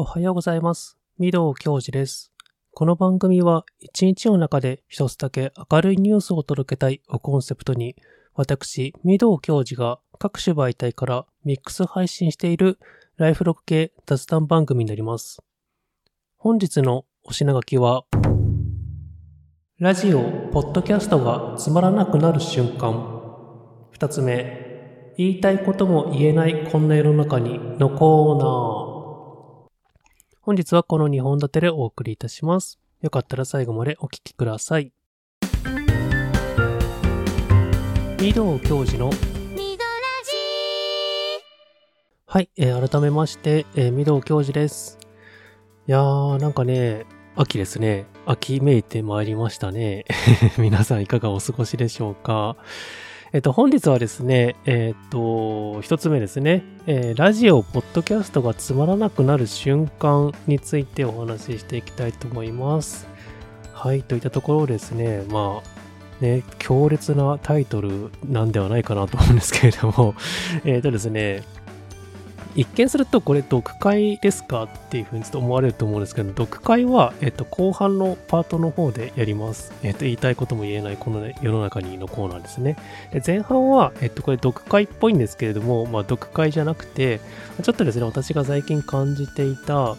おはようございます。御堂教授です。この番組は一日の中で一つだけ明るいニュースを届けたいをコンセプトに、私、御堂教授が各種媒体からミックス配信しているライフログ系雑談番組になります。本日のお品書きは、ラジオ、ポッドキャストがつまらなくなる瞬間。二つ目、言いたいことも言えないこんな世の中にのコーナー。本日はこの2本立てでお送りいたします。よかったら最後までお聞きください。御堂教授のはい、えー改めまして、えー、御堂教授です。いやー、なんかね、秋ですね。秋めいてまいりましたね。皆さんいかがお過ごしでしょうか？えっと、本日はですね、えっと、一つ目ですね、えーラジオ、ポッドキャストがつまらなくなる瞬間についてお話ししていきたいと思います。はい、といったところですね、まあ、ね、強烈なタイトルなんではないかなと思うんですけれども、えっとですね、一見するとこれ読解ですかっていうふうにちょっと思われると思うんですけど、読解は、えっと、後半のパートの方でやります。えっと、言いたいことも言えないこの、ね、世の中にのコーナーですね。で前半は、えっと、これ読解っぽいんですけれども、まあ、読解じゃなくて、ちょっとですね、私が最近感じていた、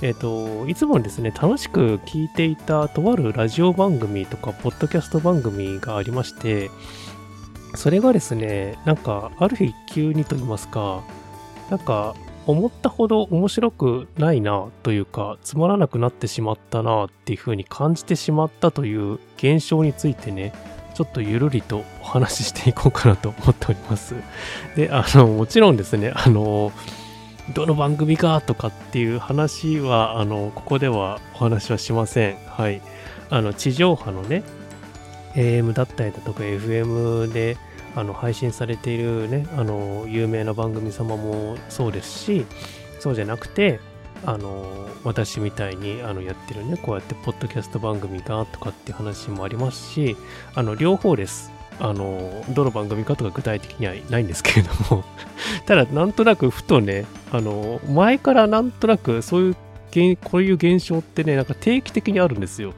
えっと、いつもですね、楽しく聞いていたとあるラジオ番組とか、ポッドキャスト番組がありまして、それがですね、なんか、ある日急にと言いますか、なんか、思ったほど面白くないなというか、つまらなくなってしまったなっていうふうに感じてしまったという現象についてね、ちょっとゆるりとお話ししていこうかなと思っております。で、あの、もちろんですね、あの、どの番組かとかっていう話は、あの、ここではお話はしません。はい。あの、地上波のね、AM だったりだとか FM であの配信されているね、あの、有名な番組様もそうですし、そうじゃなくて、あの、私みたいにあのやってるね、こうやってポッドキャスト番組がとかって話もありますし、あの、両方です。あの、どの番組かとか具体的にはないんですけれども、ただなんとなくふとね、あの、前からなんとなくそういう、こういう現象ってね、なんか定期的にあるんですよ。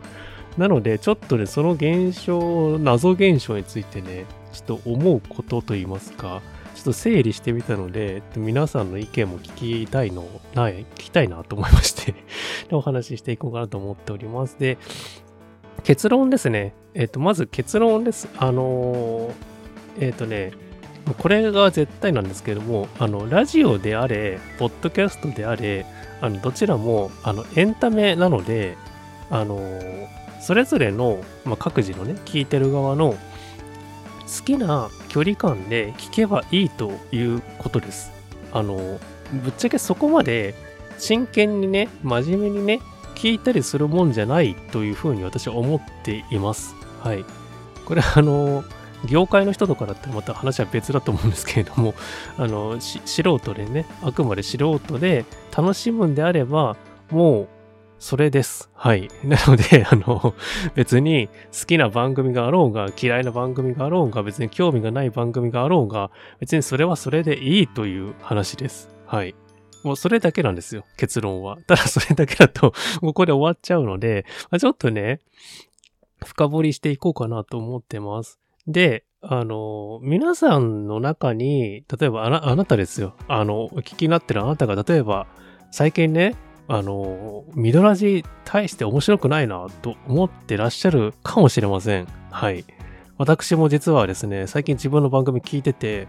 なので、ちょっとね、その現象、謎現象についてね、ちょっと思うことといいますか、ちょっと整理してみたので、皆さんの意見も聞きたいの、ない、聞きたいなと思いまして、お話ししていこうかなと思っております。で、結論ですね。えっ、と、まず結論です。あのーえっ、とね、これが絶対なんですけども、あの、ラジオであれ、ポッドキャストであれ、あの、どちらも、あの、エンタメなので、あのそれぞれの、まあ、各自のね、聞いてる側の好きな距離感で聞けばいいということです。あの、ぶっちゃけそこまで真剣にね、真面目にね、聞いたりするもんじゃないというふうに私は思っています。はい。これあの、業界の人とかだったらまた話は別だと思うんですけれども、あの、素人でね、あくまで素人で楽しむんであれば、もう、それです。はい。なので、あの、別に好きな番組があろうが、嫌いな番組があろうが、別に興味がない番組があろうが、別にそれはそれでいいという話です。はい。もうそれだけなんですよ、結論は。ただそれだけだと、ここで終わっちゃうので、まちょっとね、深掘りしていこうかなと思ってます。で、あの、皆さんの中に、例えばあなたですよ。あの、お聞きになってるあなたが、例えば、最近ね、あの、ミドラジ大して面白くないなと思ってらっしゃるかもしれません。はい。私も実はですね、最近自分の番組聞いてて、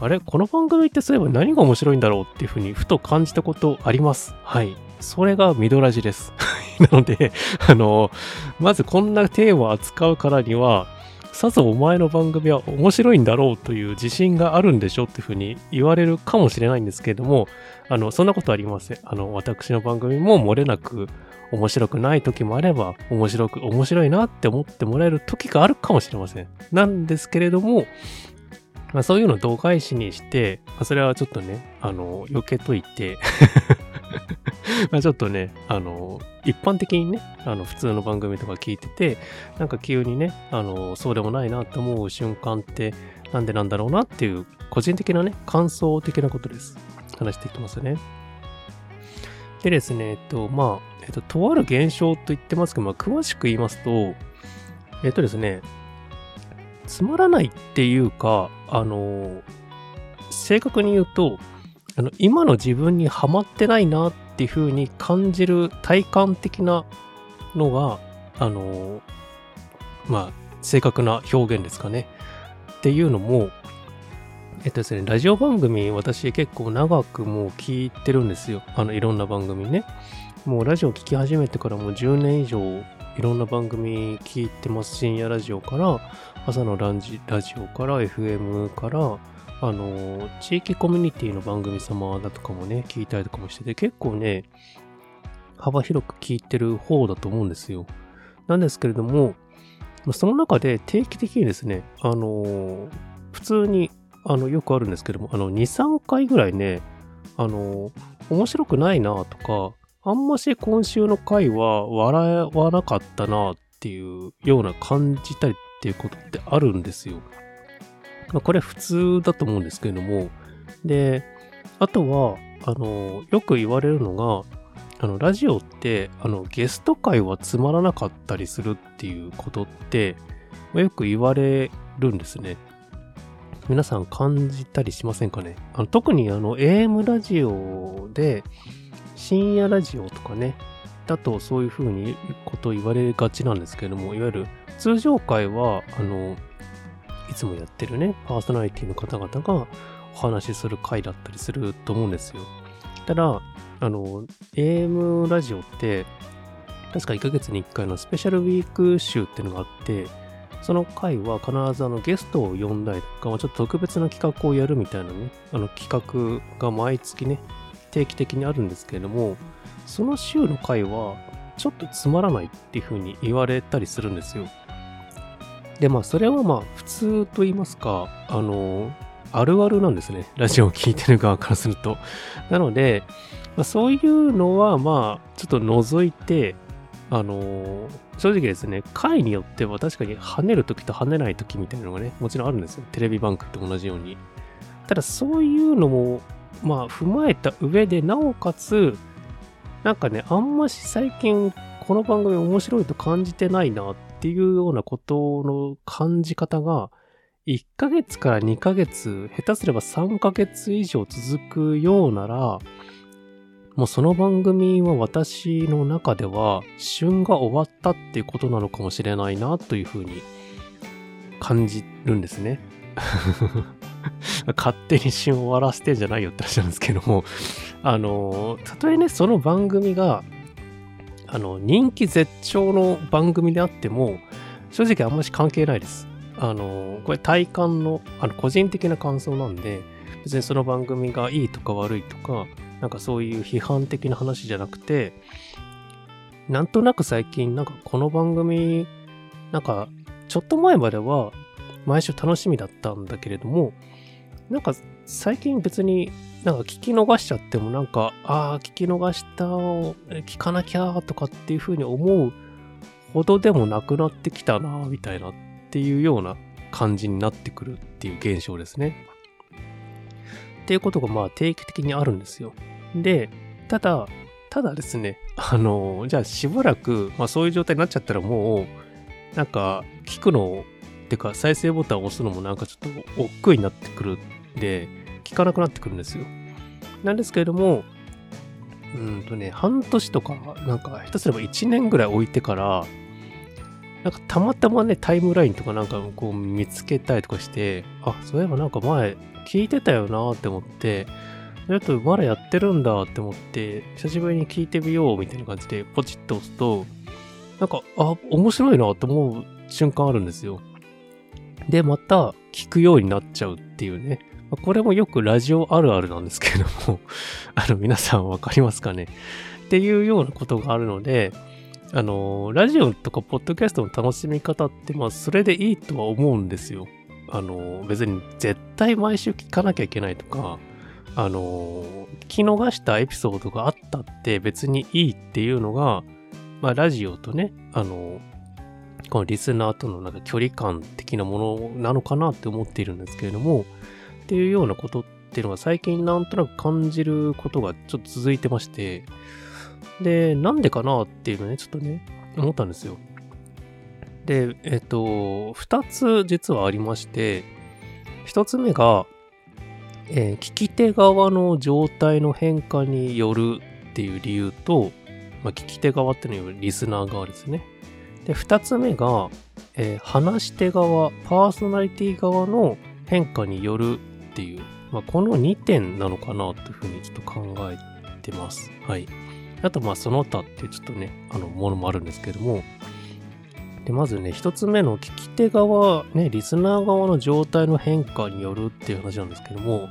あれ？この番組ってそういえば何が面白いんだろうっていうふうにふと感じたことあります。はい。それがミドラジです。なので、あの、まずこんなテーマを扱うからには、さぞお前の番組は面白いんだろうという自信があるんでしょっていうふうに言われるかもしれないんですけれども、あの、そんなことありません。あの、私の番組も漏れなく面白くない時もあれば、面白く、面白いなって思ってもらえる時があるかもしれません。なんですけれども、まあそういうのを度外視にして、まあそれはちょっとね、あの、避けといて、まあちょっとね、あの、一般的にね、あの、普通の番組とか聞いてて、なんか急にね、あの、そうでもないなって思う瞬間って、なんでなんだろうなっていう、個人的なね、感想的なことです。話していきますね。でですね、えっと、まあ、えっと、とある現象と言ってますけど、まあ、詳しく言いますと、えっとですね、つまらないっていうか、あの、正確に言うと、あの、今の自分にはまってないなっていう風に感じる体感的なのが、あの、まあ、正確な表現ですかね。っていうのも、えっとですね、ラジオ番組、私結構長くもう聞いてるんですよ。あの、いろんな番組ね。もうラジオ聞き始めてからもう10年以上、いろんな番組聞いてます。深夜ラジオから、朝のランジラジオから、FM から、あの、地域コミュニティの番組様だとかもね、聞いたりとかもしてて、結構ね、幅広く聞いてる方だと思うんですよ。なんですけれども、その中で定期的にですね、あの、普通にあの、よくあるんですけども、あの、2、3回ぐらいね、あの、面白くないなとか、あんまし今週の回は笑わなかったなっていうような感じたりっていうことってあるんですよ。まあ、これ普通だと思うんですけれども、で、あとは、あの、よく言われるのが、あの、ラジオって、あの、ゲスト会はつまらなかったりするっていうことって、まあ、よく言われるんですね。皆さん感じたりしませんかね？あの特にあの AM ラジオで深夜ラジオとかね、だとそういうふうにこと言われがちなんですけれども、いわゆる通常回は、あの、いつもやってるね、パーソナリティの方々がお話しする回だったりすると思うんですよ。ただ、あの、AM ラジオって、確か1ヶ月に1回のスペシャルウィーク集っていうのがあって、その回は必ずあのゲストを呼んだりとか、ちょっと特別な企画をやるみたいなね、あの企画が毎月ね、定期的にあるんですけれども、その週の回はちょっとつまらないっていう風に言われたりするんですよ。で、まあそれはまあ普通と言いますか、あの、あるあるなんですね。ラジオを聴いてる側からすると。なので、まあ、そういうのはまあちょっと除いて、あの、正直ですね、回によっては確かに跳ねるときと跳ねないときみたいなのがね、もちろんあるんですよ。テレビ番組と同じように。ただそういうのも、まあ踏まえた上で、なおかつ、なんかね、あんまし最近この番組面白いと感じてないなっっていうようなことの感じ方が、1ヶ月から2ヶ月、下手すれば3ヶ月以上続くようなら、もうその番組は私の中では旬が終わったっていうことなのかもしれないなというふうに感じるんですね。勝手に旬終わらせてんじゃないよって話なんですけども、あの、たとえね、その番組が、あの、人気絶頂の番組であっても、正直あんまし関係ないです。あの、これ体感の、あの、個人的な感想なんで、別にその番組がいいとか悪いとか、なんかそういう批判的な話じゃなくて、なんとなく最近、なんかこの番組、なんかちょっと前までは毎週楽しみだったんだけれども、なんか最近別になんか聞き逃しちゃってもなんか、ああ、聞き逃したを聞かなきゃとかっていうふうに思うほどでもなくなってきたな、みたいなっていうような感じになってくるっていう現象ですね。っていうことがまあ定期的にあるんですよ。で、ただ、ただですね、あの、じゃあしばらく、まあそういう状態になっちゃったらもう、なんか、聞くの、ってか再生ボタンを押すのもなんかちょっと億劫になってくるんで、聞かなくなってくるんですよ。なんですけれども、うんとね、半年とか、なんか、下手すれば1年ぐらい置いてから、なんかたまたまね、タイムラインとかなんかこう見つけたりとかして、あ、そういえばなんか前聞いてたよなって思って、ちょっとまだやってるんだって思って、久しぶりに聞いてみようみたいな感じでポチッと押すと、なんか、あ、面白いなって思う瞬間あるんですよ。で、また聞くようになっちゃうっていうね。これもよくラジオあるあるなんですけれども あの、皆さんわかりますかね？っていうようなことがあるので、あの、ラジオとかポッドキャストの楽しみ方って、まあ、それでいいとは思うんですよ。あの、別に絶対毎週聞かなきゃいけないとか、あの、聞き逃したエピソードがあったって別にいいっていうのが、まあ、ラジオとね、あの、このリスナーとのなんか距離感的なものなのかなって思っているんですけれども、っていうようなことっていうのが最近なんとなく感じることがちょっと続いてまして、で、なんでかなっていうのね、ちょっとね、思ったんですよ。で、えっと、二つ実はありまして、一つ目が、えー、聞き手側の状態の変化によるっていう理由と、まあ、聞き手側っていうのはリスナー側ですね。で、二つ目が、えー、話し手側、パーソナリティ側の変化によるっていう、まあ、この2点なのかなというふうにちょっと考えてます。はい。あと、まあ、その他っていうちょっとね、あの、ものもあるんですけども、で、まずね、一つ目の聞き手側、ね、リスナー側の状態の変化によるっていう話なんですけども、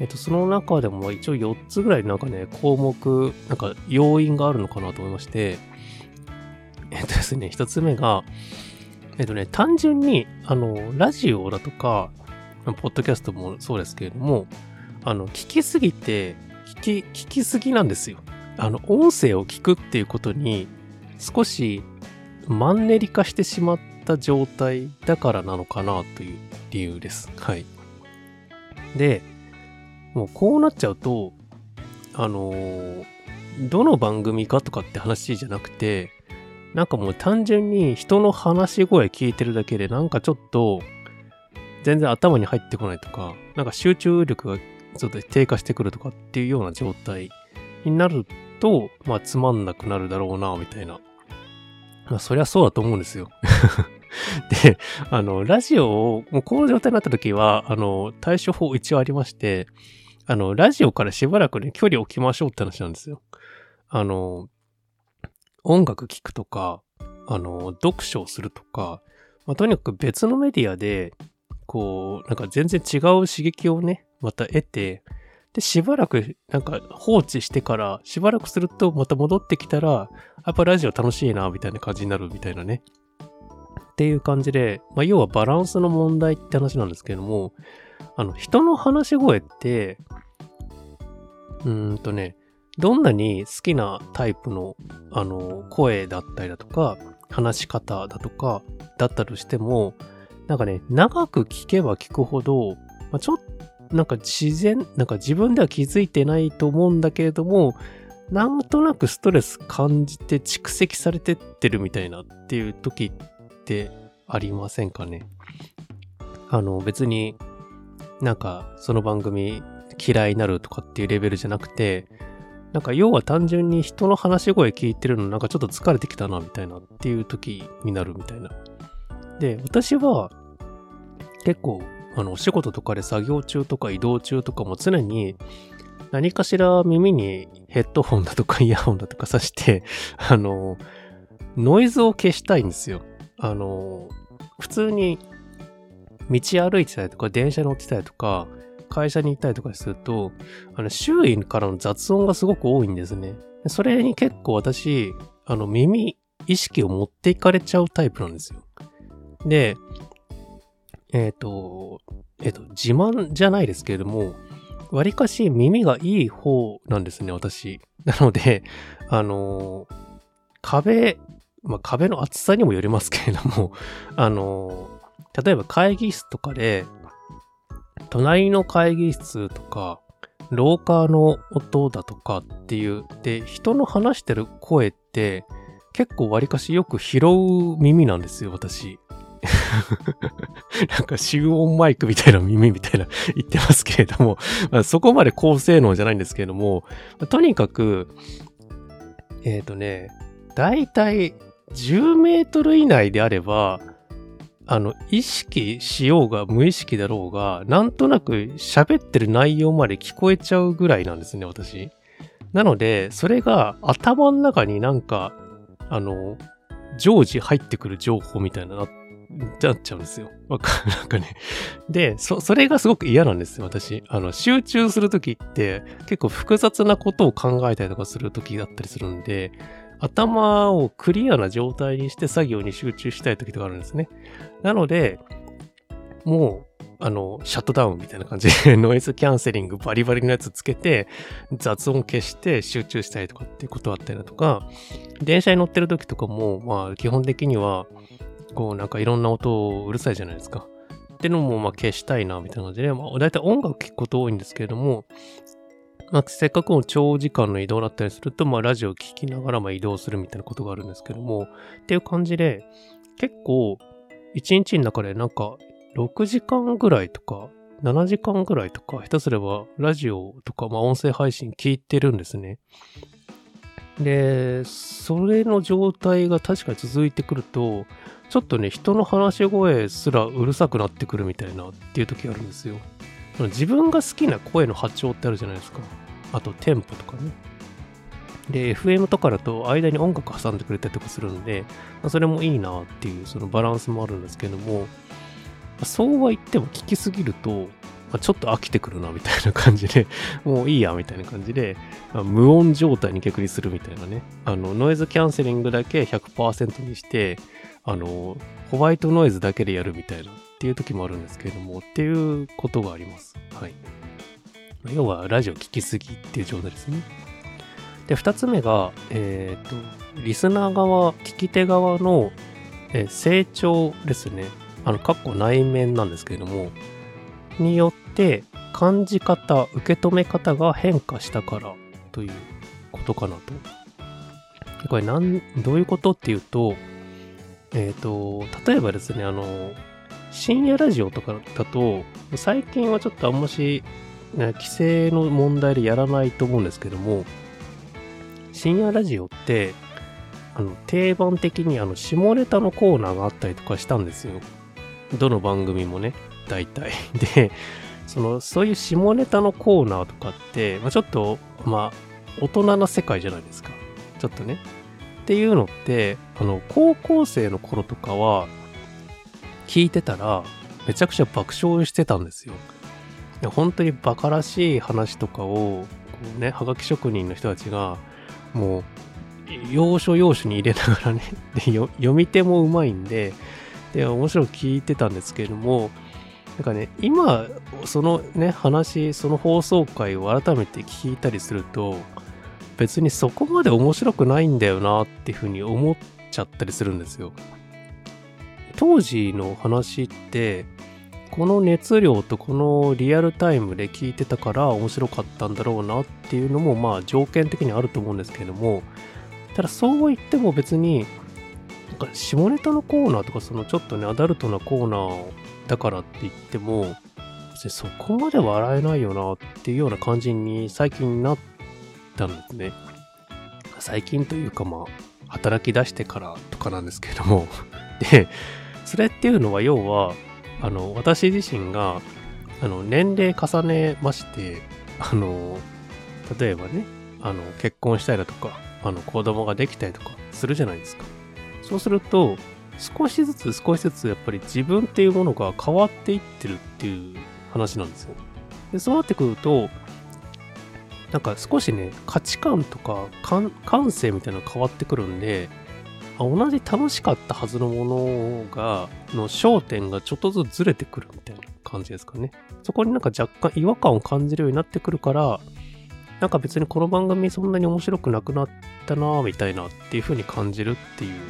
えっと、その中でも一応4つぐらいなんかね、項目、なんか要因があるのかなと思いまして、えっとですね、一つ目が、えっとね、単純に、あの、ラジオだとか、ポッドキャストもそうですけれども、あの、聞きすぎて、聞き、聞きすぎなんですよ。あの、音声を聞くっていうことに、少しマンネリ化してしまった状態だからなのかなという理由です。はい。で、もうこうなっちゃうと、あのー、どの番組かとかって話じゃなくて、なんかもう単純に人の話し声聞いてるだけでなんかちょっと全然頭に入ってこないとか、なんか集中力がちょっと低下してくるとかっていうような状態になると、まあつまんなくなるだろうな、みたいなまあ、そりゃそうだと思うんですよ。で、あの、ラジオを、もうこの状態になった時は、あの、対処法一応ありまして、あの、ラジオからしばらくね、距離を置きましょうって話なんですよ。あの、音楽聴くとか、あの、読書をするとか、まあ、とにかく別のメディアで、こう、なんか全然違う刺激をね、また得て、で、しばらくなんか放置してから、しばらくするとまた戻ってきたら、やっぱラジオ楽しいな、みたいな感じになるみたいなね。っていう感じで、まあ、要はバランスの問題って話なんですけれども、あの、人の話し声って、うーんとね、どんなに好きなタイプの、あの、声だったりだとか、話し方だとか、だったとしても、なんかね、長く聞けば聞くほど、まあ、ちょっとなんか自然、なんか自分では気づいてないと思うんだけれども、なんとなくストレス感じて蓄積されてってるみたいなっていう時ってありませんかね？あの別になんかその番組嫌いになるとかっていうレベルじゃなくて、なんか要は単純に人の話し声聞いてるのなんかちょっと疲れてきたなみたいなっていう時になるみたいな。で、私は結構あの、お仕事とかで作業中とか移動中とかも常に何かしら耳にヘッドホンだとか イヤホンだとかさして、あの、ノイズを消したいんですよ。あの、普通に道歩いてたりとか電車乗ってたりとか会社に行ったりとかすると、あの、周囲からの雑音がすごく多いんですね。それに結構私、あの、耳、意識を持っていかれちゃうタイプなんですよ。で、えっ、ー、と、えっ、ー、と、自慢じゃないですけれども、わりかし耳がいい方なんですね、私。なので、あのー、壁、まあ、壁の厚さにもよりますけれども、あの、例えば会議室とかで、隣の会議室とか、廊下の音だとかっていう、で、人の話してる声って、結構わりかしよく拾う耳なんですよ、私。なんか集音マイクみたいな耳みたいな言ってますけれども、まあ、そこまで高性能じゃないんですけれども、とにかく、えっ、ー、とね、だいたい10メートル以内であれば、あの、意識しようが無意識だろうが、なんとなく喋ってる内容まで聞こえちゃうぐらいなんですね、私。なので、それが頭の中になんか、あの、常時入ってくる情報みたいななっなっちゃうんですよ。わかる。なんかね。で、そ、それがすごく嫌なんですよ、私。あの、集中するときって結構複雑なことを考えたりとかするときだったりするんで、頭をクリアな状態にして作業に集中したいときとかあるんですね。なので、もう、あの、シャットダウンみたいな感じで ノイズキャンセリングバリバリのやつつけて、雑音消して集中したりとかっていうことあったりだとか、電車に乗ってる時とかも、まあ基本的には、こうなんかいろんな音うるさいじゃないですか。ってのもまあ消したいなみたいな感じで、まあ大体音楽聴くこと多いんですけれども、まあ、せっかくの長時間の移動だったりすると、まあ、ラジオを聴きながら、ま、移動するみたいなことがあるんですけども、っていう感じで、結構、1日の中でなんか、6時間ぐらいとか、7時間ぐらいとか、下手すればラジオとか、まあ、音声配信聞いてるんですね。で、それの状態が確かに続いてくると、ちょっとね、人の話し声すらうるさくなってくるみたいなっていう時があるんですよ。自分が好きな声の波長ってあるじゃないですか。あとテンポとかね。で、FM とかだと間に音楽挟んでくれたりとかするんで、ま、それもいいなっていうそのバランスもあるんですけども、そうは言っても聞きすぎると、あ、ちょっと飽きてくるなみたいな感じで、もういいやみたいな感じで、無音状態に逆にするみたいなね。あの、ノイズキャンセリングだけ100%にして、あの、ホワイトノイズだけでやるみたいなっていう時もあるんですけれども、っていうことがあります。はい。要は、ラジオ聞きすぎっていう状態ですね。で、二つ目が、えっ、ー、と、リスナー側、聞き手側の、えー、成長ですね。あの、括弧内面なんですけれども、によって感じ方、受け止め方が変化したからということかなと。これなん、どういうことっていうと、えっ、ー、と、例えばですね、あの、深夜ラジオとかだと、最近はちょっとあんまし、ね、規制の問題でやらないと思うんですけども、深夜ラジオって、あの、定番的にあの、下ネタのコーナーがあったりとかしたんですよ。どの番組もね。大体。で、その、そういう下ネタのコーナーとかって、まあ、ちょっと、まあ、大人な世界じゃないですか。ちょっとね。っていうのって、あの、高校生の頃とかは、聞いてたら、めちゃくちゃ爆笑してたんですよ。いや本当にバカらしい話とかを、こうね、はがき職人の人たちが、もう、要所要所に入れながらねで、読み手もうまいんで、で、面白く聞いてたんですけれども、なんかね、今、そのね、話、その放送回を改めて聞いたりすると、別にそこまで面白くないんだよなっていうふうに思っちゃったりするんですよ。当時の話って、この熱量とこのリアルタイムで聞いてたから面白かったんだろうなっていうのもまあ条件的にあると思うんですけれども、ただそう言っても別に、下ネタのコーナーとかそのちょっとねアダルトなコーナーをだからって言っても、そこまで笑えないよなっていうような感じに最近なったんですね。最近というかまあ、働き出してからとかなんですけれども で、それっていうのは要は、あの、私自身が、あの、年齢重ねまして、あの、例えばね、あの、結婚したりだとか、あの、子供ができたりとかするじゃないですか。そうすると、少しずつ少しずつやっぱり自分っていうものが変わっていってるっていう話なんですよ。で、そうなってくると、なんか少しね、価値観とか感性みたいなのが変わってくるんで、同じ楽しかったはずのものが、の焦点がちょっとずつずれてくるみたいな感じですかね。そこになんか若干違和感を感じるようになってくるから、なんか別にこの番組そんなに面白くなくなったなみたいなっていう風に感じるっていう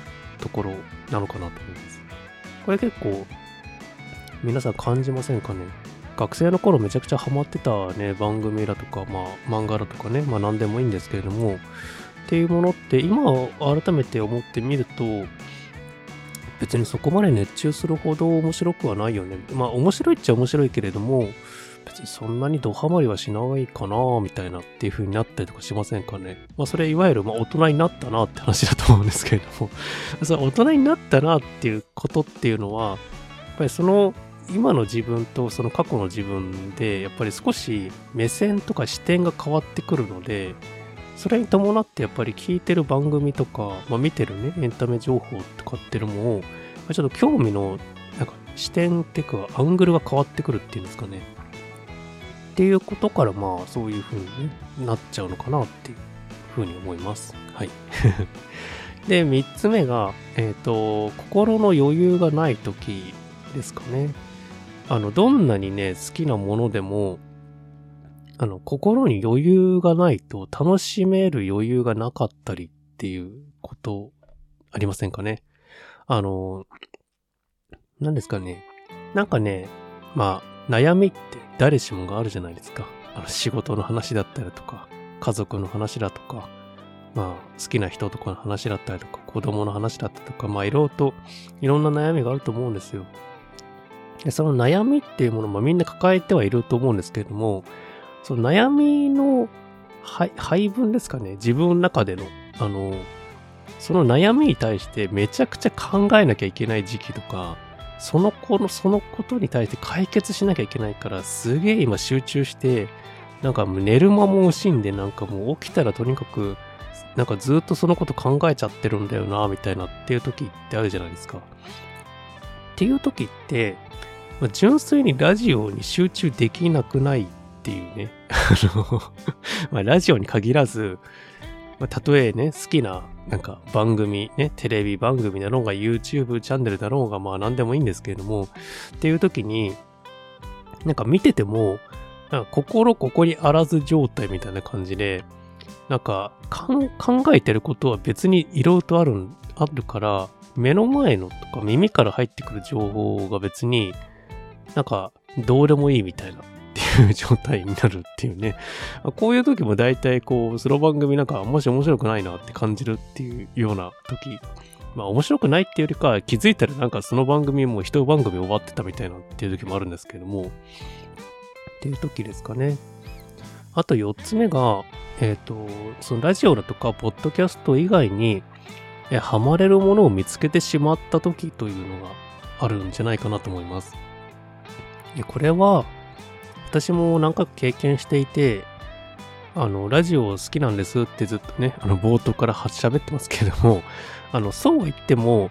ところなのかなと思います。これ結構皆さん感じませんかね？学生の頃めちゃくちゃハマってたね、番組だとか、まあ漫画だとかね、まあ何でもいいんですけれども、っていうものって今改めて思ってみると、別にそこまで熱中するほど面白くはないよね。まあ面白いっちゃ面白いけれども、別にそんなにドハマりはしないかなみたいなっていう風になったりとかしませんかね。まあそれいわゆるま大人になったなって話だと思うんですけれども そ大人になったなっていうことっていうのは、やっぱりその今の自分とその過去の自分でやっぱり少し目線とか視点が変わってくるので、それに伴ってやっぱり聞いてる番組とか、まあ、見てるね、エンタメ情報とかっていうのも、ちょっと興味のなんか視点っていうかアングルが変わってくるっていうんですかね。っていうことからまあそういう風に、ね、なっちゃうのかなっていう風に思います。はい。で、三つ目が、えっ、ー、と、心の余裕がない時ですかね。あの、どんなにね、好きなものでも、あの、心に余裕がないと楽しめる余裕がなかったりっていうことありませんかね。あの、何ですかね。なんかね、まあ、悩みって誰しもがあるじゃないですか。あの仕事の話だったりとか、家族の話だとか、まあ、好きな人とかの話だったりとか、子供の話だったりとか、まあ、いろいろと、いろんな悩みがあると思うんですよ。でその悩みっていうものもみんな抱えてはいると思うんですけれども、その悩みの配分ですかね、自分の中での、あの、その悩みに対してめちゃくちゃ考えなきゃいけない時期とか、その子の、そのことに対して解決しなきゃいけないから、すげえ今集中して、なんか寝る間も惜しんで、なんかもう起きたらとにかく、なんかずっとそのこと考えちゃってるんだよな、みたいなっていう時ってあるじゃないですか。っていう時って、まあ、純粋にラジオに集中できなくないっていうね。あの ま、ラジオに限らず、まあ、たとえね、好きな、なんか番組、ね、テレビ番組だろうが、YouTube チャンネルだろうが、まあ何でもいいんですけれども、っていう時に、なんか見てても、なんか心ここにあらず状態みたいな感じで、なんか考えてることは別にいろいろとある、あるから、目の前のとか耳から入ってくる情報が別になんかどうでもいいみたいなう 状態になるっていうね。こういう時も大体こう、その番組なんかもし面白くないなって感じるっていうような時。まあ面白くないっていうよりか気づいたらなんかその番組も一番組終わってたみたいなっていう時もあるんですけども。っていう時ですかね。あと4つ目が、えっ、ー、と、そのラジオだとか、ポッドキャスト以外に、え、ハマれるものを見つけてしまった時というのがあるんじゃないかなと思います。で、これは、私も何回か経験していて、あの、ラジオ好きなんですってずっとね、あの、冒頭から喋ってますけれども、あの、そうは言っても、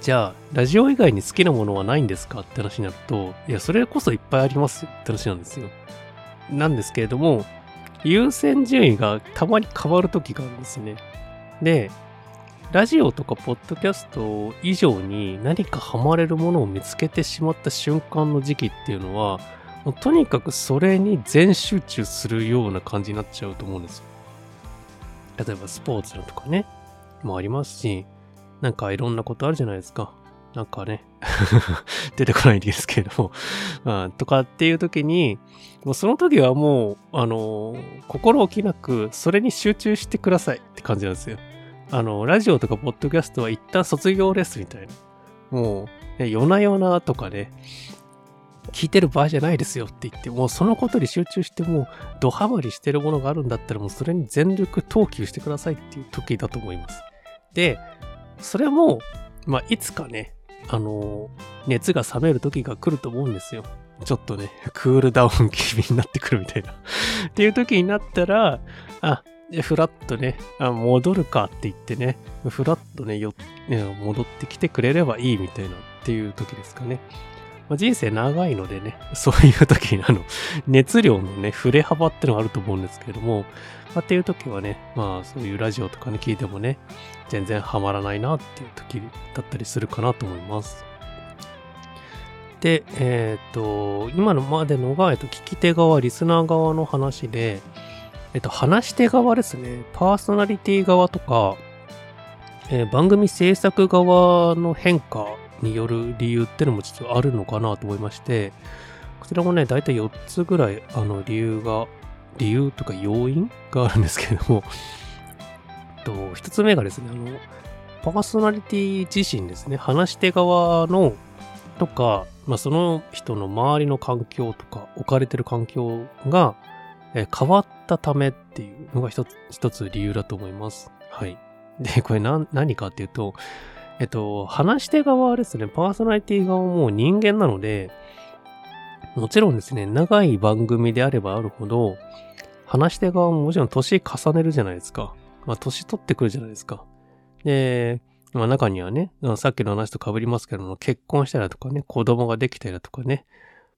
じゃあ、ラジオ以外に好きなものはないんですかって話になると、いや、それこそいっぱいありますって話なんですよ。なんですけれども、優先順位がたまに変わる時があるんですね。で、ラジオとかポッドキャスト以上に何かハマれるものを見つけてしまった瞬間の時期っていうのは、とにかくそれに全集中するような感じになっちゃうと思うんですよ。例えばスポーツだとかね、もありますし、なんかいろんなことあるじゃないですか。なんかね 出てこないんですけれど も、とかっていう時に、もうその時はもう、あの、心置きなく、それに集中してくださいって感じなんですよ。あの、ラジオとかポッドキャストは一旦卒業ですみたいな。もう、夜な夜なとかね、聞いてる場合じゃないですよって言って、もうそのことに集中してもうドハマりしてるものがあるんだったらもうそれに全力投球してくださいっていう時だと思います。で、それも、まあ、いつかね、あの熱が冷める時が来ると思うんですよ。ちょっとね、クールダウン気味になってくるみたいな っていう時になったら、あ、フラッとね、あ戻るかって言ってね、フラッとねよ、ね、戻ってきてくれればいいみたいなっていう時ですかね。まあ、人生長いのでね、そういう時にあの、熱量のね、振れ幅ってのがあると思うんですけれども、まあ、っていう時はね、まあそういうラジオとかね、聞いてもね、全然ハマらないなっていう時だったりするかなと思います。で、えっ、ー、と、今のまでのが、えっと、聞き手側、リスナー側の話で、えっと、話し手側ですね。パーソナリティ側とか、えー、番組制作側の変化による理由ってのも実はあるのかなと思いまして、こちらもね、だいたい4つぐらい、あの、理由が、理由とか要因があるんですけれども、と、1つ目がですね、あの、パーソナリティ自身ですね、話し手側の、とか、まあ、その人の周りの環境とか、置かれてる環境が、え変わったためっていうのが一つ、一つ理由だと思います。はい。で、これ何、何かっていうと、えっと、話し手側はですね、パーソナリティ側も人間なので、もちろんですね、長い番組であればあるほど、話し手側ももちろん年重ねるじゃないですか。まあ、年取ってくるじゃないですか。で、まあ中にはね、さっきの話と被りますけども、結婚したりだとかね、子供ができたりだとかね、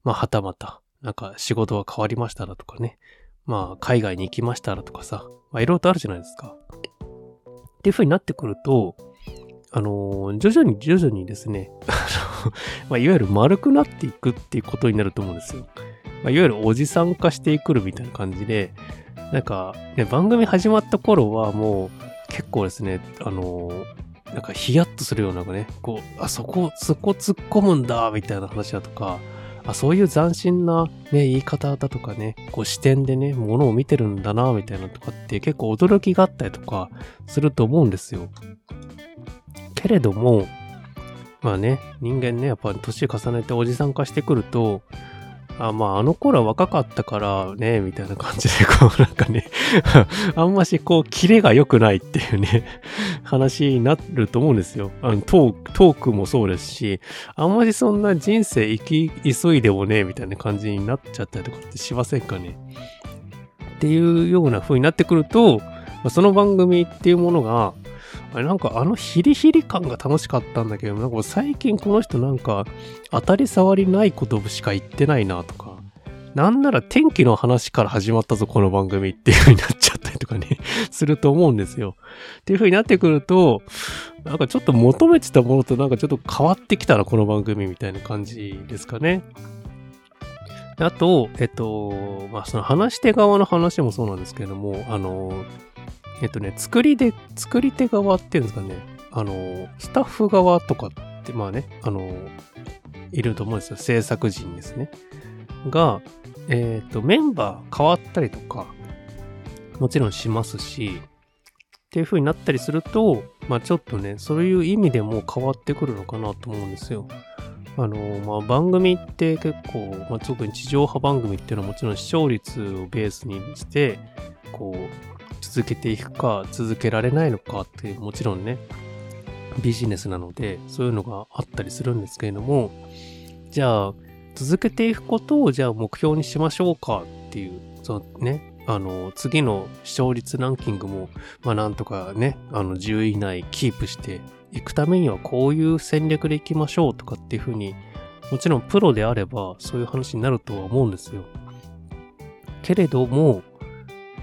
まあはたまた、なんか仕事が変わりましただとかね、まあ、海外に行きましたらとかさ、まあ、いろいろとあるじゃないですか。っていう風になってくると、あの、徐々に徐々にですね、まあ、いわゆる丸くなっていくっていうことになると思うんですよ。まあ、いわゆるおじさん化してくるみたいな感じで、なんか、ね、番組始まった頃はもう結構ですね、あの、なんかヒヤッとするようなね、こう、あ、そこ、そこ突っ込むんだ、みたいな話だとか、あ、そういう斬新なね、言い方だとかね、こう視点でね、ものを見てるんだな、みたいなとかって結構驚きがあったりとかすると思うんですよ。けれども、まあね、人間ね、やっぱ年重ねておじさん化してくると、あまあ、あの頃は若かったからね、みたいな感じで、こう、なんかね あんましこう、キレが良くないっていうね話になると思うんですよ。あのトーク、トークもそうですし、あんまりそんな人生生き急いでもね、みたいな感じになっちゃったりとかってしませんかね。っていうような風になってくると、その番組っていうものが、あれなんかあのヒリヒリ感が楽しかったんだけど、なんか最近この人なんか当たり障りないことしか言ってないなとか、なんなら天気の話から始まったぞ、この番組っていう風になっちゃったりとかね すると思うんですよ。っていう風になってくると、なんかちょっと求めてたものとなんかちょっと変わってきたな、この番組みたいな感じですかね。あと、えっと、まあ、その話し手側の話もそうなんですけども、あの、えっとね、作りで、作り手側っていうんですかね、あの、スタッフ側とかって、まあね、あの、いると思うんですよ。制作陣ですね。が、えっ、と、メンバー変わったりとか、もちろんしますし、っていう風になったりすると、まあちょっとね、そういう意味でも変わってくるのかなと思うんですよ。あの、まあ番組って結構、まあ特に地上波番組っていうのはもちろん視聴率をベースにして、こう、続けていくか続けられないのかってもちろんねビジネスなのでそういうのがあったりするんですけれどもじゃあ続けていくことをじゃあ目標にしましょうかっていうそのねあの次の視聴率ランキングもまあなんとかねあの10位以内キープしていくためにはこういう戦略でいきましょうとかっていうふうにもちろんプロであればそういう話になるとは思うんですよ。けれども、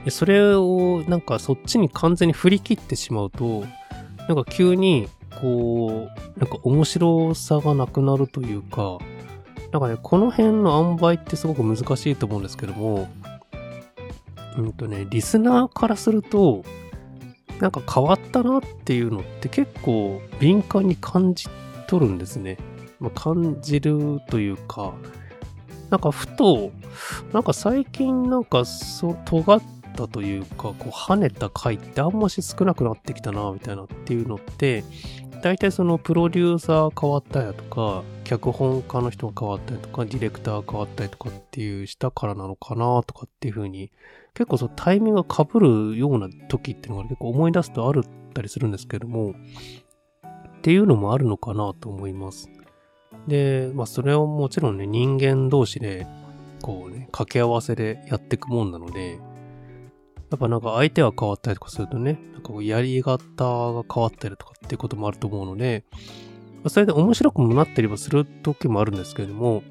それをなんかそっちに完全に振り切ってしまうと、なんか急にこう、なんか面白さがなくなるというか、なんかね、この辺の塩梅ってすごく難しいと思うんですけども、うんとね、リスナーからすると、なんか変わったなっていうのって結構敏感に感じ取るんですね。まあ、感じるというか、なんかふと、なんか最近なんかそう、尖っったというか、こう跳ねた回ってあんまし少なくなってきたな、みたいなっていうのって、大体そのプロデューサー変わったやとか、脚本家の人が変わったりとか、ディレクター変わったりとかっていうしたからなのかなとかっていう風に、結構そのタイミングが被るような時っていうのが結構思い出すとあるったりするんですけども、っていうのもあるのかなと思います。で、まあそれはもちろんね、人間同士で、こうね、掛け合わせでやっていくもんなので、やっぱなんか相手が変わったりとかするとね、なんかやり方が変わったりとかっていうこともあると思うので、それで面白くもなったりもする時もあるんですけれども、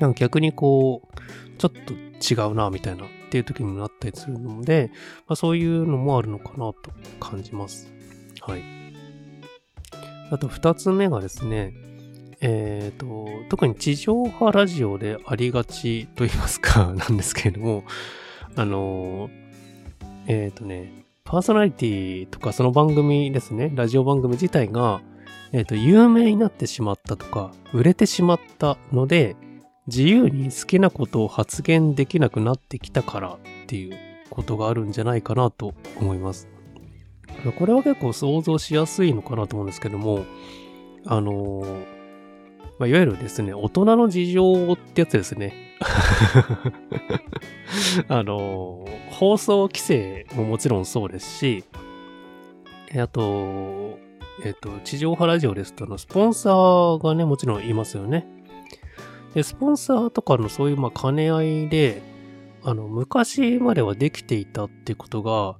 なんか逆にこう、ちょっと違うな、みたいなっていう時にもなったりするので、まあ、そういうのもあるのかなと感じます。はい。あと二つ目がですね、えっ、ー、と、特に地上波ラジオでありがちと言いますか、なんですけれども、あのーえっ、ー、とね、パーソナリティとかその番組ですね、ラジオ番組自体が、えっ、ー、と、有名になってしまったとか、売れてしまったので、自由に好きなことを発言できなくなってきたからっていうことがあるんじゃないかなと思います。これは結構想像しやすいのかなと思うんですけども、あのー、まあ、いわゆるですね、大人の事情ってやつですね。あの、放送規制ももちろんそうですし、あと、えっ、と、地上波ラジオですと、の、スポンサーがね、もちろんいますよね。で、スポンサーとかのそういう、まあ、兼ね合いで、あの、昔まではできていたってことが、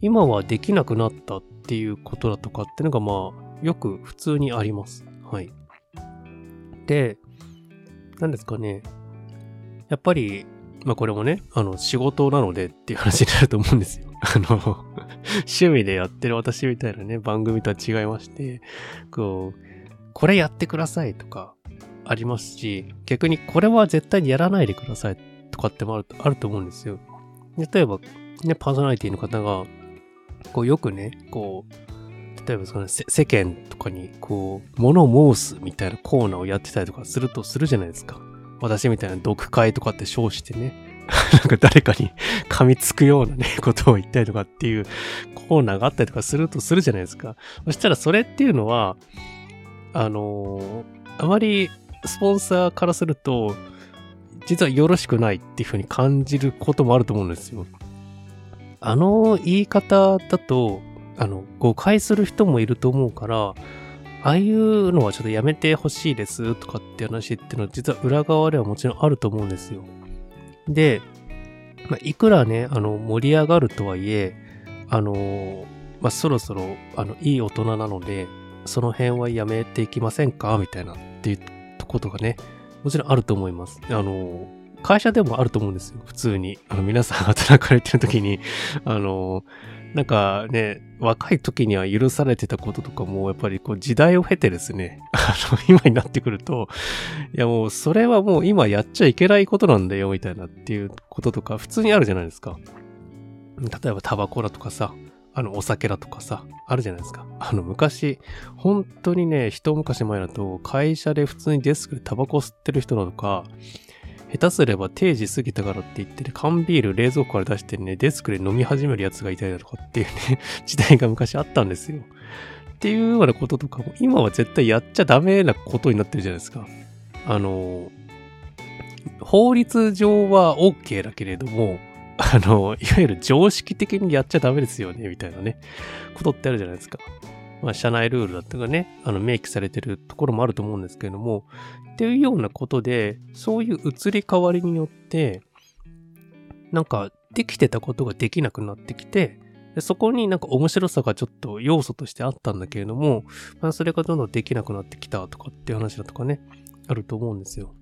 今はできなくなったっていうことだとかっていうのが、まあ、よく普通にあります。はい。で、何ですかね。やっぱり、まあこれもね、あの、仕事なのでっていう話になると思うんですよ。あの、趣味でやってる私みたいなね、番組とは違いまして、こう、これやってくださいとかありますし、逆にこれは絶対にやらないでくださいとかってもあるあると思うんですよ。例えば、ね、パーソナリティの方が、こうよくね、こう、例えばその世間とかにこう、物申すみたいなコーナーをやってたりとかするとするじゃないですか。私みたいな読解とかって称してね、なんか誰かに噛みつくようなね、ことを言ったりとかっていうコーナーがあったりとかするとするじゃないですか。そしたらそれっていうのは、あのー、あまりスポンサーからすると、実はよろしくないっていうふうに感じることもあると思うんですよ。あの言い方だと、あの、誤解する人もいると思うから、ああいうのはちょっとやめてほしいですとかって話っていうのは実は裏側ではもちろんあると思うんですよ。で、まあ、いくらね、あの、盛り上がるとはいえ、あの、まあ、そろそろ、あの、いい大人なので、その辺はやめていきませんか？みたいなっていうことがね、もちろんあると思います。あの、会社でもあると思うんですよ。普通に。あの、皆さん働かれてる時に、あの、なんかね、若い時には許されてたこととかも、やっぱりこう時代を経てですね、あの、今になってくると、いやもうそれはもう今やっちゃいけないことなんだよ、みたいなっていうこととか、普通にあるじゃないですか。例えばタバコだとかさ、あの、お酒だとかさ、あるじゃないですか。あの、昔、本当にね、一昔前だと、会社で普通にデスクでタバコ吸ってる人だとか、下手すれば定時過ぎたからって言ってね、缶ビール冷蔵庫から出してね、デスクで飲み始めるやつがいたりだとかっていうね、時代が昔あったんですよ。っていうようなこととかも、今は絶対やっちゃダメなことになってるじゃないですか。あの、法律上は OK だけれども、あの、いわゆる常識的にやっちゃダメですよね、みたいなね、ことってあるじゃないですか。まあ、社内ルールだとかね、あの、明記されてるところもあると思うんですけれども、っていうようなことで、そういう移り変わりによって、なんか、できてたことができなくなってきて、そこになんか面白さがちょっと要素としてあったんだけれども、まあ、それがどんどんできなくなってきたとかっていう話だとかね、あると思うんですよ。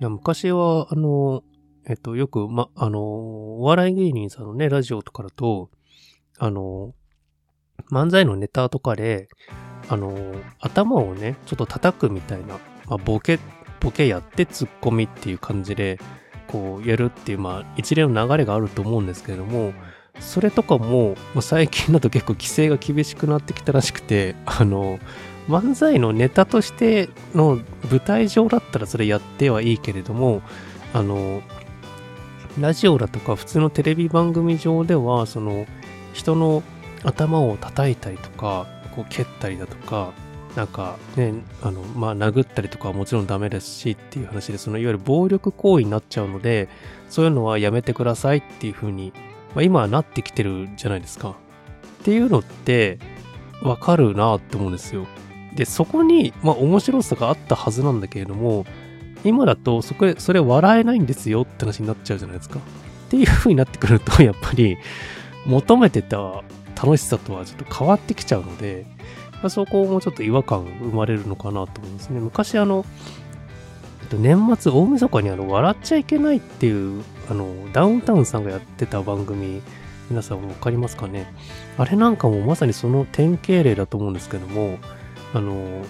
いや昔は、あの、えっと、よく、ま、あの、お笑い芸人さんのね、ラジオとかだと、あの、漫才のネタとかで、あの、頭をね、ちょっと叩くみたいな、まあ、ボケ、ボケやってツッコミっていう感じで、こう、やるっていう、まあ、一連の流れがあると思うんですけれども、それとかも、まあ、最近だと結構規制が厳しくなってきたらしくて、あの、漫才のネタとしての舞台上だったらそれやってはいいけれども、あの、ラジオだとか普通のテレビ番組上では、その人の頭を叩いたりとか、こう蹴ったりだとか、なんかね、あの、まあ、殴ったりとかはもちろんダメですしっていう話で、そのいわゆる暴力行為になっちゃうので、そういうのはやめてくださいっていう風に、まあ、今はなってきてるじゃないですか。っていうのって、わかるなって思うんですよ。で、そこに、まあ、面白さがあったはずなんだけれども、今だとそこ、それ笑えないんですよって話になっちゃうじゃないですか。っていう風になってくると、やっぱり求めてた楽しさとはちょっと変わってきちゃうので、まあ、そこもちょっと違和感生まれるのかなと思いますね。昔あの、年末大晦日にあの、笑っちゃいけないっていう、あの、ダウンタウンさんがやってた番組、皆さんわかりますかね？あれなんかもまさにその典型例だと思うんですけども、あの、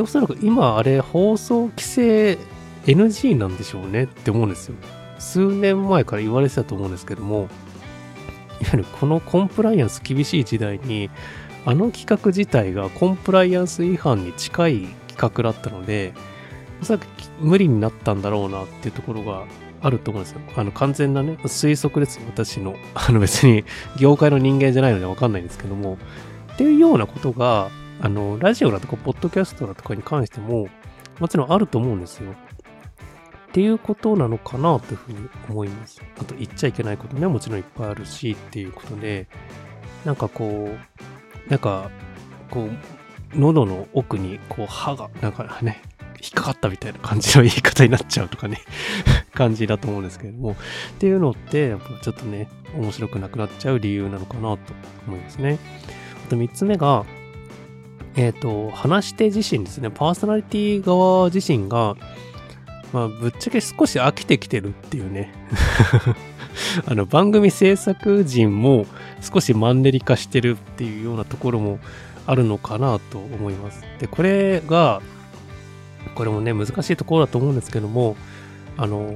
おそらく今あれ放送規制 NG なんでしょうねって思うんですよ。数年前から言われてたと思うんですけども、わゆるこのコンプライアンス厳しい時代に、あの企画自体がコンプライアンス違反に近い企画だったので、おそらく無理になったんだろうなっていうところがあると思うんですよ。あの完全なね、推測です、私の。あの別に業界の人間じゃないのでわかんないんですけども、っていうようなことがあの、ラジオだとか、ポッドキャストだとかに関しても、もちろんあると思うんですよ。っていうことなのかなというふうに思います。あと、言っちゃいけないことね、もちろんいっぱいあるしっていうことで、なんかこう、なんか、こう、喉の奥に、こう、歯が、なんかね、引っかかったみたいな感じの言い方になっちゃうとかね 感じだと思うんですけれども、っていうのって、やっぱちょっとね、面白くなくなっちゃう理由なのかなと思いますね。あと3つ目が、えっ、ー、と、話し手自身ですね、パーソナリティ側自身が、まあ、ぶっちゃけ少し飽きてきてるっていうね。あの、番組制作陣も少しマンネリ化してるっていうようなところもあるのかなと思います。で、これが、これもね、難しいところだと思うんですけども、あの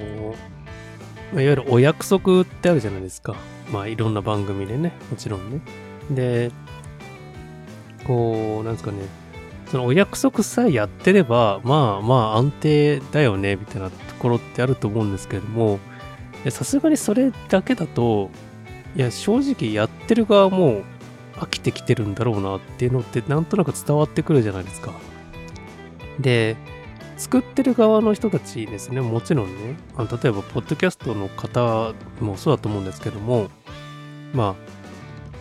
いわゆるお約束ってあるじゃないですか。まあ、いろんな番組でね、もちろんね。で、こう、なんですかね、そのお約束さえやってれば、まあまあ安定だよね、みたいなところってあると思うんですけれども、さすがにそれだけだと、いや、正直やってる側も飽きてきてるんだろうなっていうのってなんとなく伝わってくるじゃないですか。で、作ってる側の人たちですね、もちろんね、あの例えば、ポッドキャストの方もそうだと思うんですけども、まあ、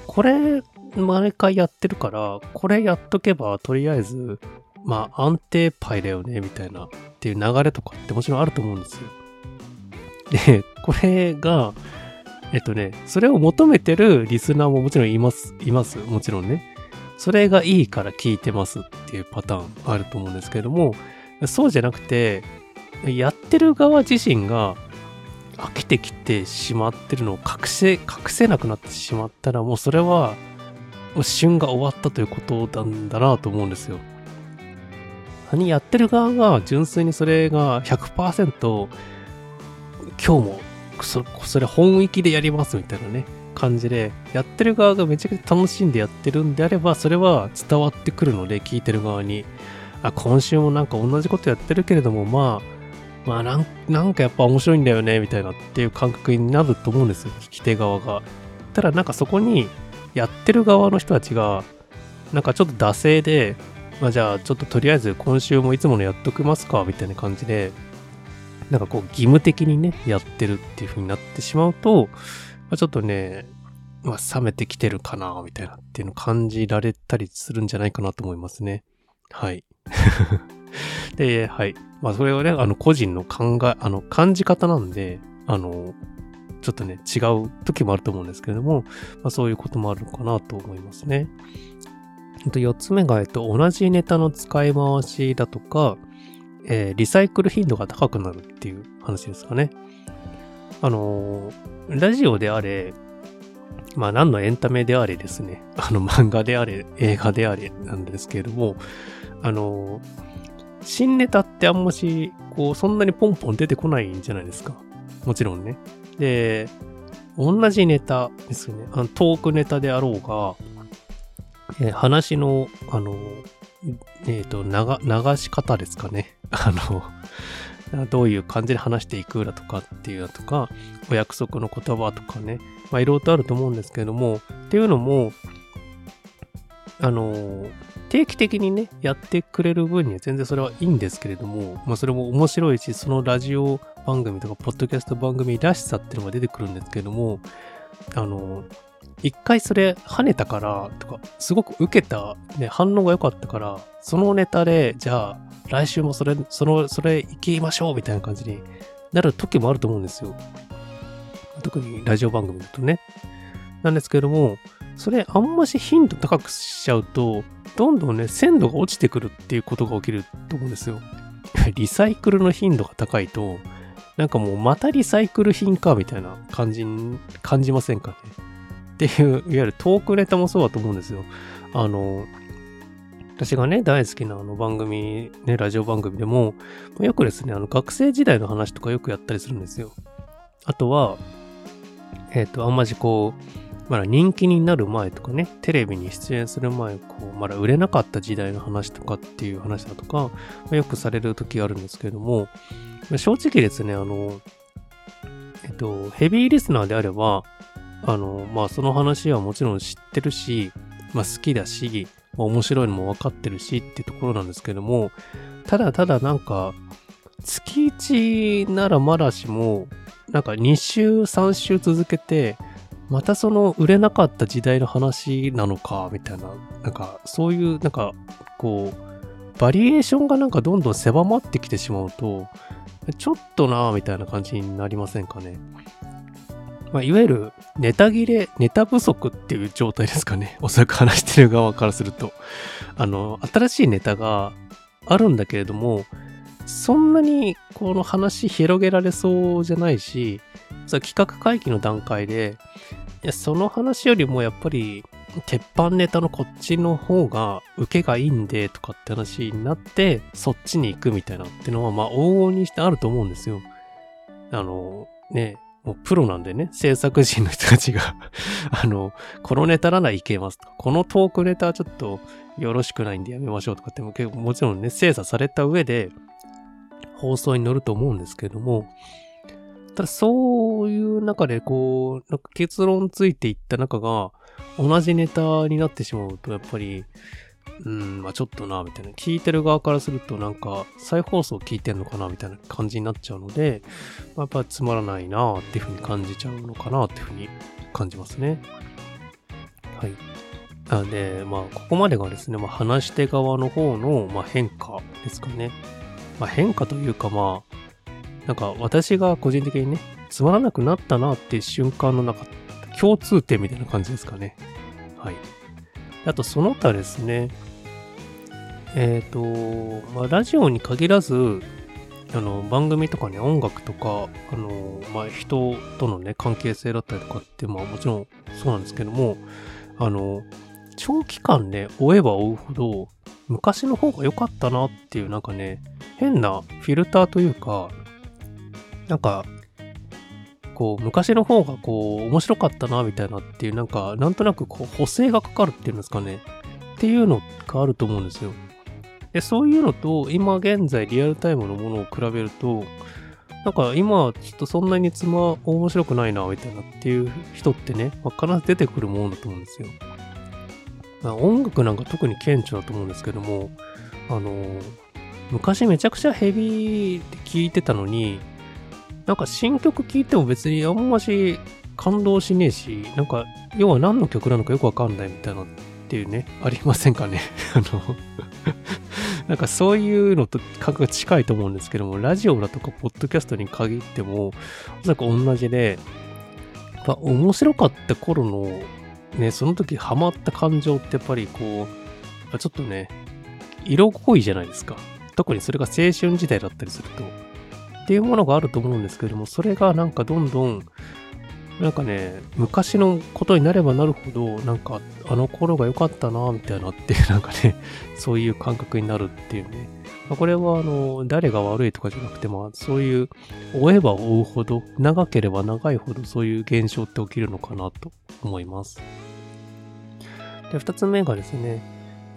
これ、毎回やってるから、これやっとけば、とりあえず、まあ、安定パイだよね、みたいな、っていう流れとかってもちろんあると思うんですよ。で、これが、えっとね、それを求めてるリスナーももちろんいます、います。もちろんね。それがいいから聞いてますっていうパターンあると思うんですけれども、そうじゃなくて、やってる側自身が飽きてきてしまってるのを隠せ、隠せなくなってしまったら、もうそれは、旬が終わったということなんだなと思うんですよ。何やってる側が純粋にそれが100%今日もそそれ本域でやりますみたいなね感じでやってる側がめちゃくちゃ楽しんでやってるんであればそれは伝わってくるので聞いてる側にあ、今週もなんか同じことやってるけれども、まあ、まあなん、なんかやっぱ面白いんだよね、みたいなっていう感覚になると思うんですよ、聞き手側が。ただなんかそこに、やってる側の人たちが、なんかちょっと惰性で、まあじゃあちょっととりあえず今週もいつものやっときますか、みたいな感じで、なんかこう義務的にね、やってるっていう風になってしまうと、まあ、ちょっとね、まあ冷めてきてるかな、みたいなっていうのを感じられたりするんじゃないかなと思いますね。はい。で、はい。まあ、それはね、あの、個人の考え、あの、感じ方なんで、あの、ちょっとね、違う時もあると思うんですけれども、まあ、そういうこともあるかなと思いますね。と、四つ目が、えっと、同じネタの使い回しだとか、えー、リサイクル頻度が高くなるっていう話ですかね。あのー、ラジオであれ、まあ何のエンタメであれですね、あの漫画であれ、映画であれなんですけれども、あの、新ネタってあんまし、こう、そんなにポンポン出てこないんじゃないですか。もちろんね。で、同じネタですよね。あのトークネタであろうが、えー、話の、あの、えっ、ー、と、流、流し方ですかね。あの、どういう感じで話していくだとかっていうのとか、お約束の言葉とかね、まあいろいろとあると思うんですけれども、っていうのも、あの、定期的にね、やってくれる分には全然それはいいんですけれども、まあそれも面白いし、そのラジオ番組とか、ポッドキャスト番組らしさっていうのが出てくるんですけれども、あの、一回それ跳ねたからとか、すごく受けた、ね、反応が良かったから、そのネタで、じゃあ、来週もそれ、その、それ行きましょうみたいな感じになる時もあると思うんですよ。特にラジオ番組だとね。なんですけれども、それあんまし頻度高くしちゃうと、どんどんね、鮮度が落ちてくるっていうことが起きると思うんですよ。リサイクルの頻度が高いと、なんかもうまたリサイクル品かみたいな感じに感じませんかね。っていう、いわゆるトークネタもそうだと思うんですよ。あの、私がね、大好きなあの番組、ね、ラジオ番組でも、よくですね、あの学生時代の話とかよくやったりするんですよ。あとは、えっ、ー、と、あんまじこう、まだ人気になる前とかね、テレビに出演する前、こう、まだ売れなかった時代の話とかっていう話だとか、ま、よくされる時があるんですけれども、正直ですね、あの、えっと、ヘビーリスナーであれば、あの、まあ、その話はもちろん知ってるし、まあ、好きだし、まあ、面白いのも分かってるしっていうところなんですけども、ただただなんか、月1ならまだしも、なんか2週3週続けて、またその売れなかった時代の話なのか、みたいな、なんかそういう、なんかこう、バリエーションがなんかどんどん狭まってきてしまうと、ちょっとな、みたいな感じになりませんかね。まあ、いわゆるネタ切れ、ネタ不足っていう状態ですかね。おそらく話してる側からすると。あの、新しいネタがあるんだけれども、そんなにこの話広げられそうじゃないし、企画会議の段階で、その話よりもやっぱり、鉄板ネタのこっちの方が受けがいいんでとかって話になって、そっちに行くみたいなっていうのは、まあ往々にしてあると思うんですよ。あの、ね、もうプロなんでね、制作人の人たちが あの、このネタならいけますとか、このトークネタはちょっとよろしくないんでやめましょうとかっても結構もちろんね、精査された上で放送に乗ると思うんですけども、ただそういう中でこう、なんか結論ついていった中が同じネタになってしまうとやっぱり、うん、まあちょっとな、みたいな。聞いてる側からするとなんか再放送聞いてんのかな、みたいな感じになっちゃうので、まあ、やっぱつまらないなっていうふうに感じちゃうのかなっていうふうに感じますね。はい。なんで、まあここまでがですね、まあ話し手側の方の、まあ、変化ですかね。まあ変化というかまあ、なんか私が個人的にね、つまらなくなったなって瞬間の中、共通点みたいな感じですかね。はい。あとその他ですね、えっ、ー、と、まあ、ラジオに限らず、あの、番組とかね、音楽とか、あの、まあ、人とのね、関係性だったりとかって、まあ、もちろんそうなんですけども、あの、長期間ね、追えば追うほど、昔の方が良かったなっていう、なんかね、変なフィルターというか、なんか、こう、昔の方がこう、面白かったな、みたいなっていう、なんか、なんとなくこう、補正がかかるっていうんですかね。っていうのがあると思うんですよ。で、そういうのと、今現在リアルタイムのものを比べると、なんか今、ちょっとそんなに妻面白くないな、みたいなっていう人ってね、まあ、必ず出てくるものだと思うんですよ。まあ、音楽なんか特に顕著だと思うんですけども、あの、昔めちゃくちゃヘビーって聞いてたのに、なんか新曲聴いても別にあんまし感動しねえし、なんか、要は何の曲なのかよくわかんないみたいなっていうね、ありませんかね？あの なんかそういうのと感覚が近いと思うんですけども、ラジオだとかポッドキャストに限っても、おそらく同じで、やっぱ面白かった頃の、ね、その時ハマった感情ってやっぱりこう、ちょっとね、色濃いじゃないですか。特にそれが青春時代だったりすると。っていうものがあると思うんですけれども、それがなんかどんどんなんかね、昔のことになればなるほど、なんか、あの頃が良かったな、みたいなって、なんかね、そういう感覚になるっていうね。まあ、これは、あの、誰が悪いとかじゃなくて、まあ、そういう、追えば追うほど、長ければ長いほど、そういう現象って起きるのかなと思います。で、二つ目がですね、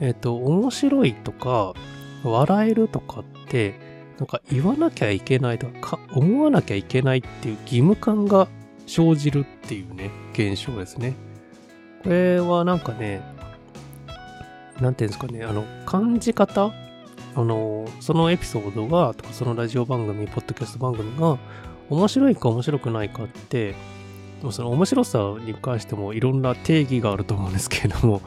えっ、ー、と、面白いとか、笑えるとかって、なんか言わなきゃいけないとか、思わなきゃいけないっていう義務感が生じるっていうね、現象ですね。これはなんかね、なんていうんですかね、あの、感じ方あの、そのエピソードが、とかそのラジオ番組、ポッドキャスト番組が、面白いか面白くないかって、その面白さに関してもいろんな定義があると思うんですけれども、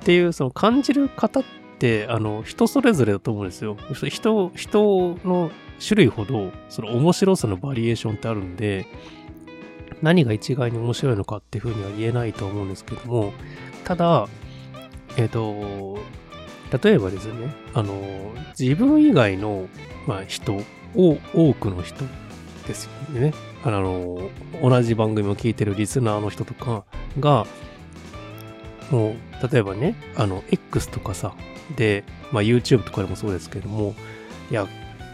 っていうその感じる方って、あの、人それぞれだと思うんですよ。人、人の種類ほど、その面白さのバリエーションってあるんで、何が一概に面白いのかっていうふうには言えないと思うんですけども、ただ、えっ、ー、と、例えばですね、あの、自分以外の、まあ、人を、多くの人ですよね。あの、同じ番組を聞いてるリスナーの人とかが、もう、例えばね、あの、X とかさ、で、まあ YouTube とかでもそうですけども、いや、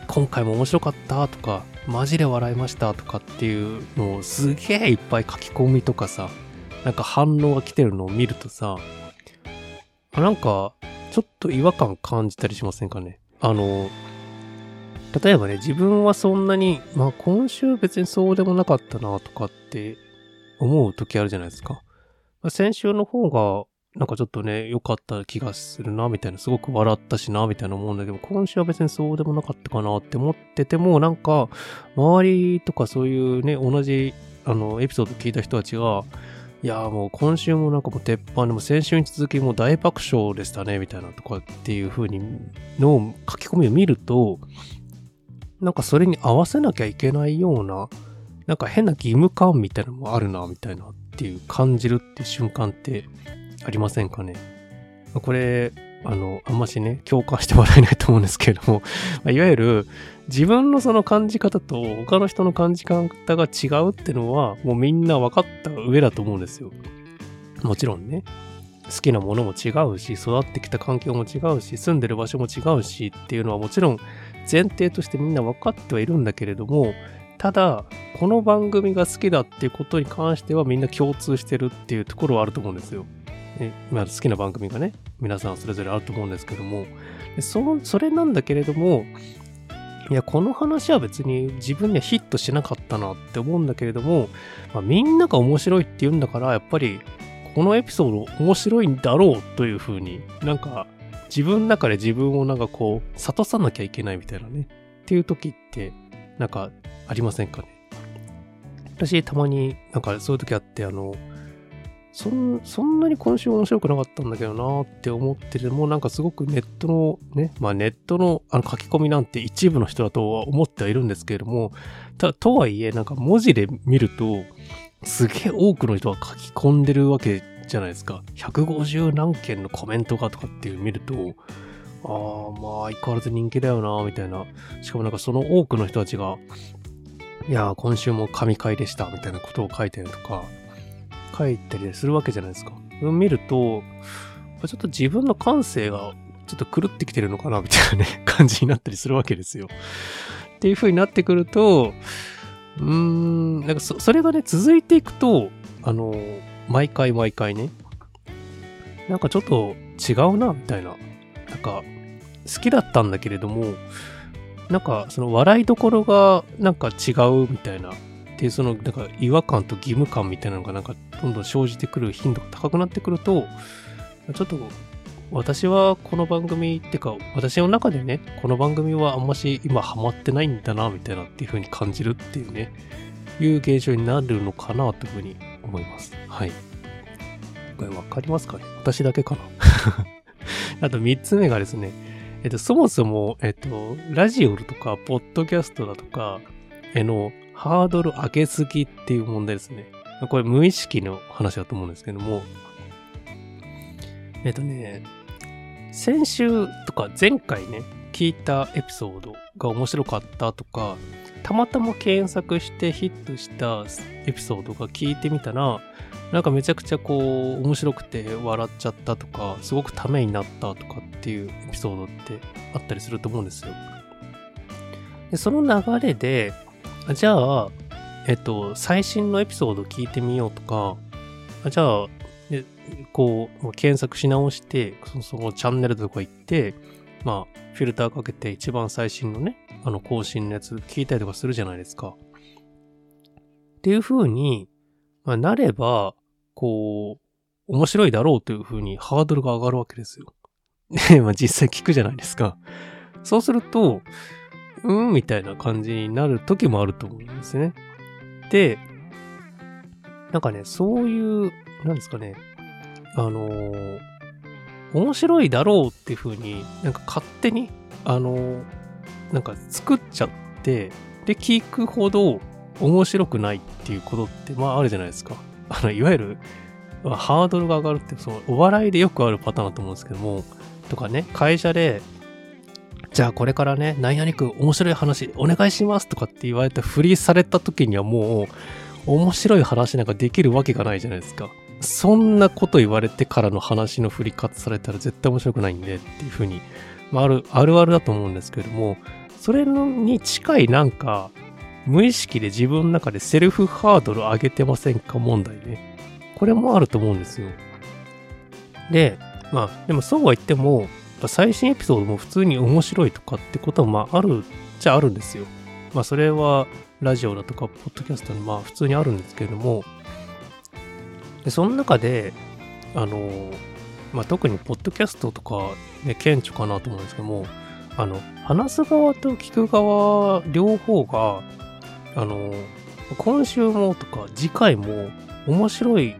今回も面白かったとか、マジで笑いましたとかっていうのをすげえいっぱい書き込みとかさ、なんか反応が来てるのを見るとさ、なんかちょっと違和感感じたりしませんかね？あの、例えばね、自分はそんなに、まあ今週別にそうでもなかったなとかって思う時あるじゃないですか。先週の方がなんかちょっとね、良かった気がするな、みたいな、すごく笑ったしな、みたいな思うんだけど、今週は別にそうでもなかったかなって思ってても、なんか、周りとかそういうね、同じ、あの、エピソード聞いた人たちが、いやもう今週もなんかもう鉄板でも先週に続きもう大爆笑でしたね、みたいなとかっていう風にの書き込みを見ると、なんかそれに合わせなきゃいけないような、なんか変な義務感みたいなのもあるな、みたいなっていう感じるっていう瞬間ってありませんかね？これ、あの、あんましね、共感してもらえないと思うんですけれども、いわゆる自分のその感じ方と他の人の感じ方が違うってのは、もうみんな分かった上だと思うんですよ。もちろんね。好きなものも違うし、育ってきた環境も違うし、住んでる場所も違うしっていうのはもちろん前提としてみんな分かってはいるんだけれども、ただ、この番組が好きだっていうことに関してはみんな共通してるっていうところはあると思うんですよ。えまあ、好きな番組がね、皆さんそれぞれあると思うんですけども、その、それなんだけれども、いや、この話は別に自分にはヒットしなかったなって思うんだけれども、まあ、みんなが面白いって言うんだから、やっぱりこのエピソード面白いんだろうというふうになんか自分の中で自分をなんかこう諭さなきゃいけないみたいなねっていう時ってなんかありませんかね？私たまになんかそういう時あってあのそんそんなに今週面白くなかったんだけどなって思っててもなんかすごくネットのね、まあネットのあの書き込みなんて一部の人だとは思ってはいるんですけれども、ただとはいえなんか文字で見るとすげえ多くの人が書き込んでるわけじゃないですか。150何件のコメントがとかっていう見ると、ああ、まあ相変わらず人気だよな、みたいな。しかもなんかその多くの人たちが、いや今週も神回でした、みたいなことを書いてるとか、書いたりするわけじゃないですか。見ると、ちょっと自分の感性がちょっと狂ってきてるのかな、みたいなね、感じになったりするわけですよ。っていう風になってくると、うーん、なんかそそれがね、続いていくと、あの、毎回毎回ね、なんかちょっと違うな、みたいな。なんか、好きだったんだけれども、なんかその笑いどころがなんか違うみたいな。で、そのなんか違和感と義務感みたいなのがなんかどんどん生じてくる頻度が高くなってくると、ちょっと私はこの番組っていうか、私の中でね、この番組はあんまし今ハマってないんだな、みたいなっていう風に感じるっていうね、いう現象になるのかな、という風に思います。はい。これわかりますかね？私だけかな？あと3つ目がですね、えっと、そもそも、えっと、ラジオとか、ポッドキャストだとか、えの、ハードル上げすぎっていう問題ですね。これ無意識の話だと思うんですけども、えっとね、先週とか前回ね、聞いたエピソードが面白かったとか、たまたま検索してヒットしたエピソードが聞いてみたら、なんかめちゃくちゃこう面白くて笑っちゃったとか、すごくためになったとかっていうエピソードってあったりすると思うんですよ。でその流れで、じゃあ、えっと、最新のエピソード聞いてみようとか、じゃあ、こう、検索し直して、そのそのチャンネルとか行って、まあ、フィルターかけて一番最新のね、あの更新のやつ聞いたりとかするじゃないですか。っていう風に、まあ、なれば、こう、面白いだろうという風にハードルが上がるわけですよ。で、まあ実際聞くじゃないですか。そうすると、うんみたいな感じになる時もあると思うんですね。で、なんかね、そういう、なんですかね、あのー、面白いだろうっていう風になんか勝手に、あのー、なんか作っちゃって、で、聞くほど面白くないっていうことって、まああるじゃないですか。あの、いわゆる、ハードルが上がるって、その、お笑いでよくあるパターンだと思うんですけども、とかね、会社で、じゃあこれからね、なんやねく面白い話お願いしますとかって言われてフリーされた時にはもう、面白い話なんかできるわけがないじゃないですか。そんなこと言われてからの話の振り方されたら絶対面白くないんでっていうふうに、まあ、ある、あるあるだと思うんですけれども、それに近いなんか、無意識で自分の中でセルフハードル上げてませんか問題ね。これもあると思うんですよ。で、まあ、でもそうは言っても、最新エピソードも普通に面白いとかってことは、まあ、あるっちゃあるんですよ。まあ、それは、ラジオだとか、ポッドキャストにまあ、普通にあるんですけれども、で、その中で、あの、まあ、特にポッドキャストとか、ね、顕著かなと思うんですけども、あの、話す側と聞く側、両方が、あの、今週もとか次回も面白い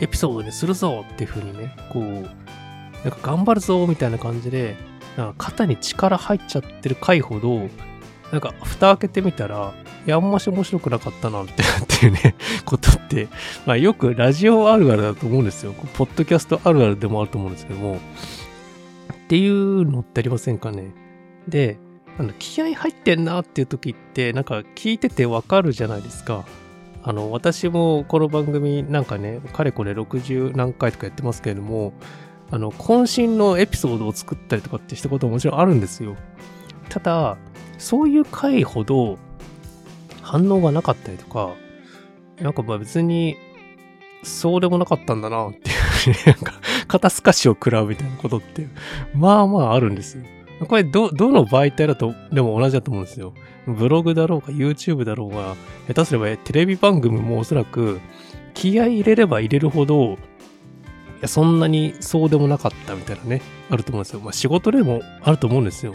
エピソードにするぞっていう風にね、こう、なんか頑張るぞみたいな感じで、なんか肩に力入っちゃってる回ほど、なんか蓋開けてみたら、いや、あんまし面白くなかったな、みたいなっていうね、ことって、まあよくラジオあるあるだと思うんですよ。ポッドキャストあるあるでもあると思うんですけども、っていうのってありませんかね。で、あの気合入ってんなっていう時って、なんか聞いててわかるじゃないですか。あの、私もこの番組なんかね、かれこれ60何回とかやってますけれども、あの、渾身のエピソードを作ったりとかってしたことももちろんあるんですよ。ただ、そういう回ほど反応がなかったりとか、なんかまあ別に、そうでもなかったんだなっていうなんか、肩透かしを食らうみたいなことって、まあまああるんですよ。これ、ど、どの媒体だと、でも同じだと思うんですよ。ブログだろうか、YouTube だろうが、下手すればテレビ番組もおそらく、気合入れれば入れるほど、いや、そんなにそうでもなかったみたいなね、あると思うんですよ。まあ仕事でもあると思うんですよ。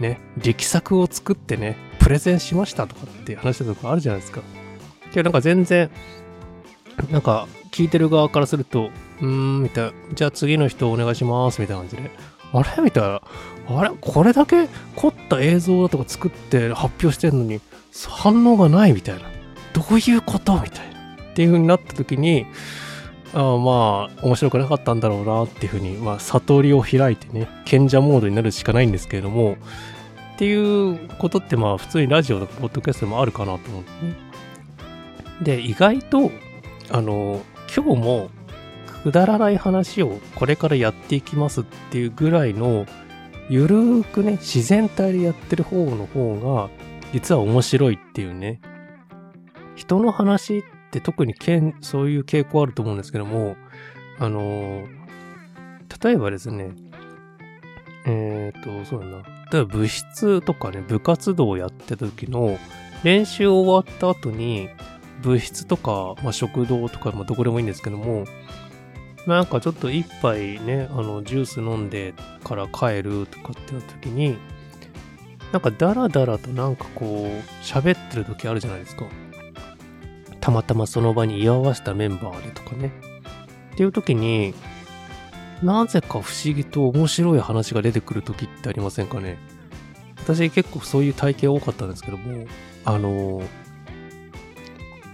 ね、力作を作ってね、プレゼンしましたとかって話したとかあるじゃないですか。けどなんか全然、なんか聞いてる側からすると、うーん、みたいな、じゃあ次の人お願いします、みたいな感じで、あれ？みたいな、あれ？これだけ？凝った映像だとか作って発表してんのに、反応がないみたいな。どういうこと？みたいな。っていう風になった時に、あまあ、面白くなかったんだろうなっていう風に、まあ、悟りを開いてね、賢者モードになるしかないんですけれども、っていうことってまあ、普通にラジオとかポッドキャストでもあるかなと思うんですね。で、意外と、あの、今日もくだらない話をこれからやっていきますっていうぐらいの、ゆるーくね、自然体でやってる方の方が、実は面白いっていうね。人の話って特にけんそういう傾向あると思うんですけども、あの例えばですね、えっ、ー、と、そうだな。例えば部室とかね、部活動をやってた時の練習終わった後に、部室とか、まあ、食堂とか、まあ、どこでもいいんですけども、なんかちょっと一杯ね、あの、ジュース飲んでから帰るとかってなった時に、なんかダラダラとなんかこう、喋ってる時あるじゃないですか。たまたまその場に居合わせたメンバーでとかね。っていう時に、なぜか不思議と面白い話が出てくる時ってありませんかね。私結構そういう体験多かったんですけども、あの、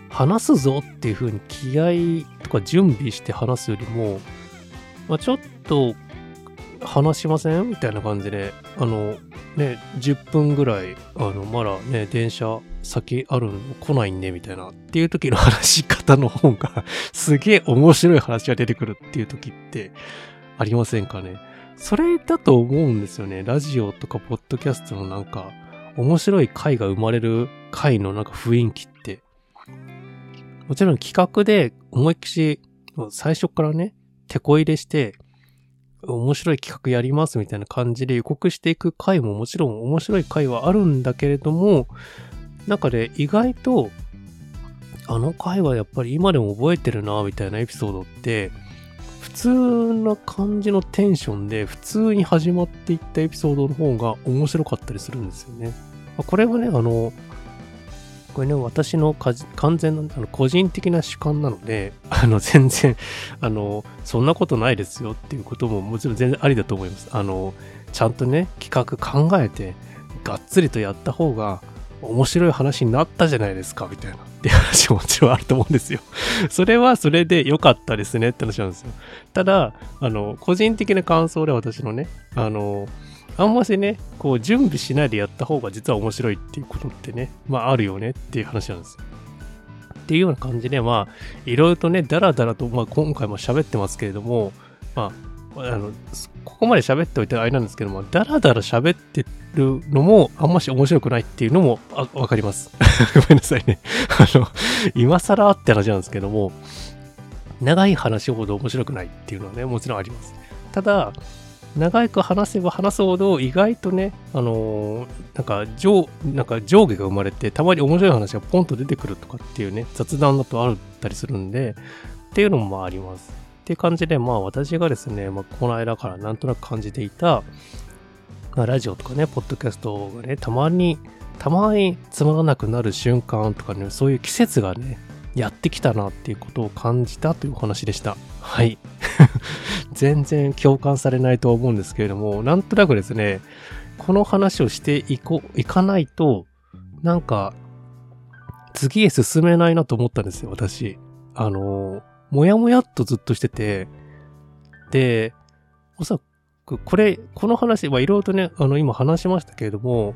話すぞっていう風に気合とか準備して話すよりも、まあ、ちょっと話しませんみたいな感じで、あの、ね、10分ぐらい、あの、まだね、電車先あるの来ないんで、みたいな、っていう時の話し方の方が すげえ面白い話が出てくるっていう時ってありませんかね？それだと思うんですよね。ラジオとかポッドキャストのなんか、面白い回が生まれる回のなんか雰囲気って、もちろん企画で思いっきし、最初からね、手こ入れして、面白い企画やりますみたいな感じで予告していく回ももちろん面白い回はあるんだけれども、中で意外と、あの回はやっぱり今でも覚えてるな、みたいなエピソードって、普通な感じのテンションで普通に始まっていったエピソードの方が面白かったりするんですよね。これはね、あの、これね、私の完全なあの個人的な主観なので、あの、全然、あの、そんなことないですよっていうことももちろん全然ありだと思います。あの、ちゃんとね、企画考えて、がっつりとやった方が面白い話になったじゃないですか、みたいな。って話ももちろんあると思うんですよ。それはそれで良かったですねって話なんですよ。ただ、あの、個人的な感想で私のね、あの、あんましね、こう準備しないでやった方が実は面白いっていうことってね、まああるよねっていう話なんですよ。っていうような感じで、まあ、いろいろとね、だらだらと、まあ今回も喋ってますけれども、まあ、あの、ここまで喋っておいてあれなんですけども、だらだら喋ってるのも、あんまし面白くないっていうのもわかります。ごめんなさいね。あの、今更って話なんですけども、長い話ほど面白くないっていうのはね、もちろんあります。ただ、長く話せば話すほど意外とね、あのー、なんか上、なんか上下が生まれて、たまに面白い話がポンと出てくるとかっていうね、雑談だとあったりするんで、っていうのもああります。っていう感じで、まあ私がですね、まあこの間からなんとなく感じていた、まあ、ラジオとかね、ポッドキャストがね、たまに、たまにつまらなくなる瞬間とかね、そういう季節がね、やってきたなっていうことを感じたというお話でした。はい。全然共感されないとは思うんですけれども、なんとなくですね、この話をしていこう、いかないと、なんか、次へ進めないなと思ったんですよ、私。あの、もやもやっとずっとしてて、で、おそらく、これ、この話、まあ、いろいろとね、あの、今話しましたけれども、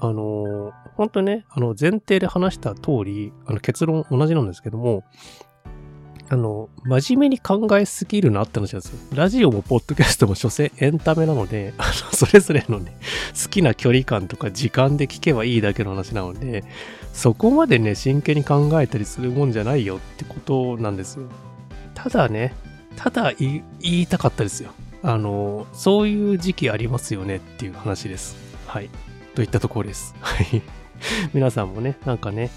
あの、本当ね、あの、前提で話した通り、あの、結論同じなんですけども、あの、真面目に考えすぎるなって話なんですよ。ラジオもポッドキャストも所詮エンタメなので、あの、それぞれのね、好きな距離感とか時間で聞けばいいだけの話なので、そこまでね、真剣に考えたりするもんじゃないよってことなんですよ。ただね、ただ言いたかったですよ。あの、そういう時期ありますよねっていう話です。はい。といったところです。はい。皆さんもね、なんかね、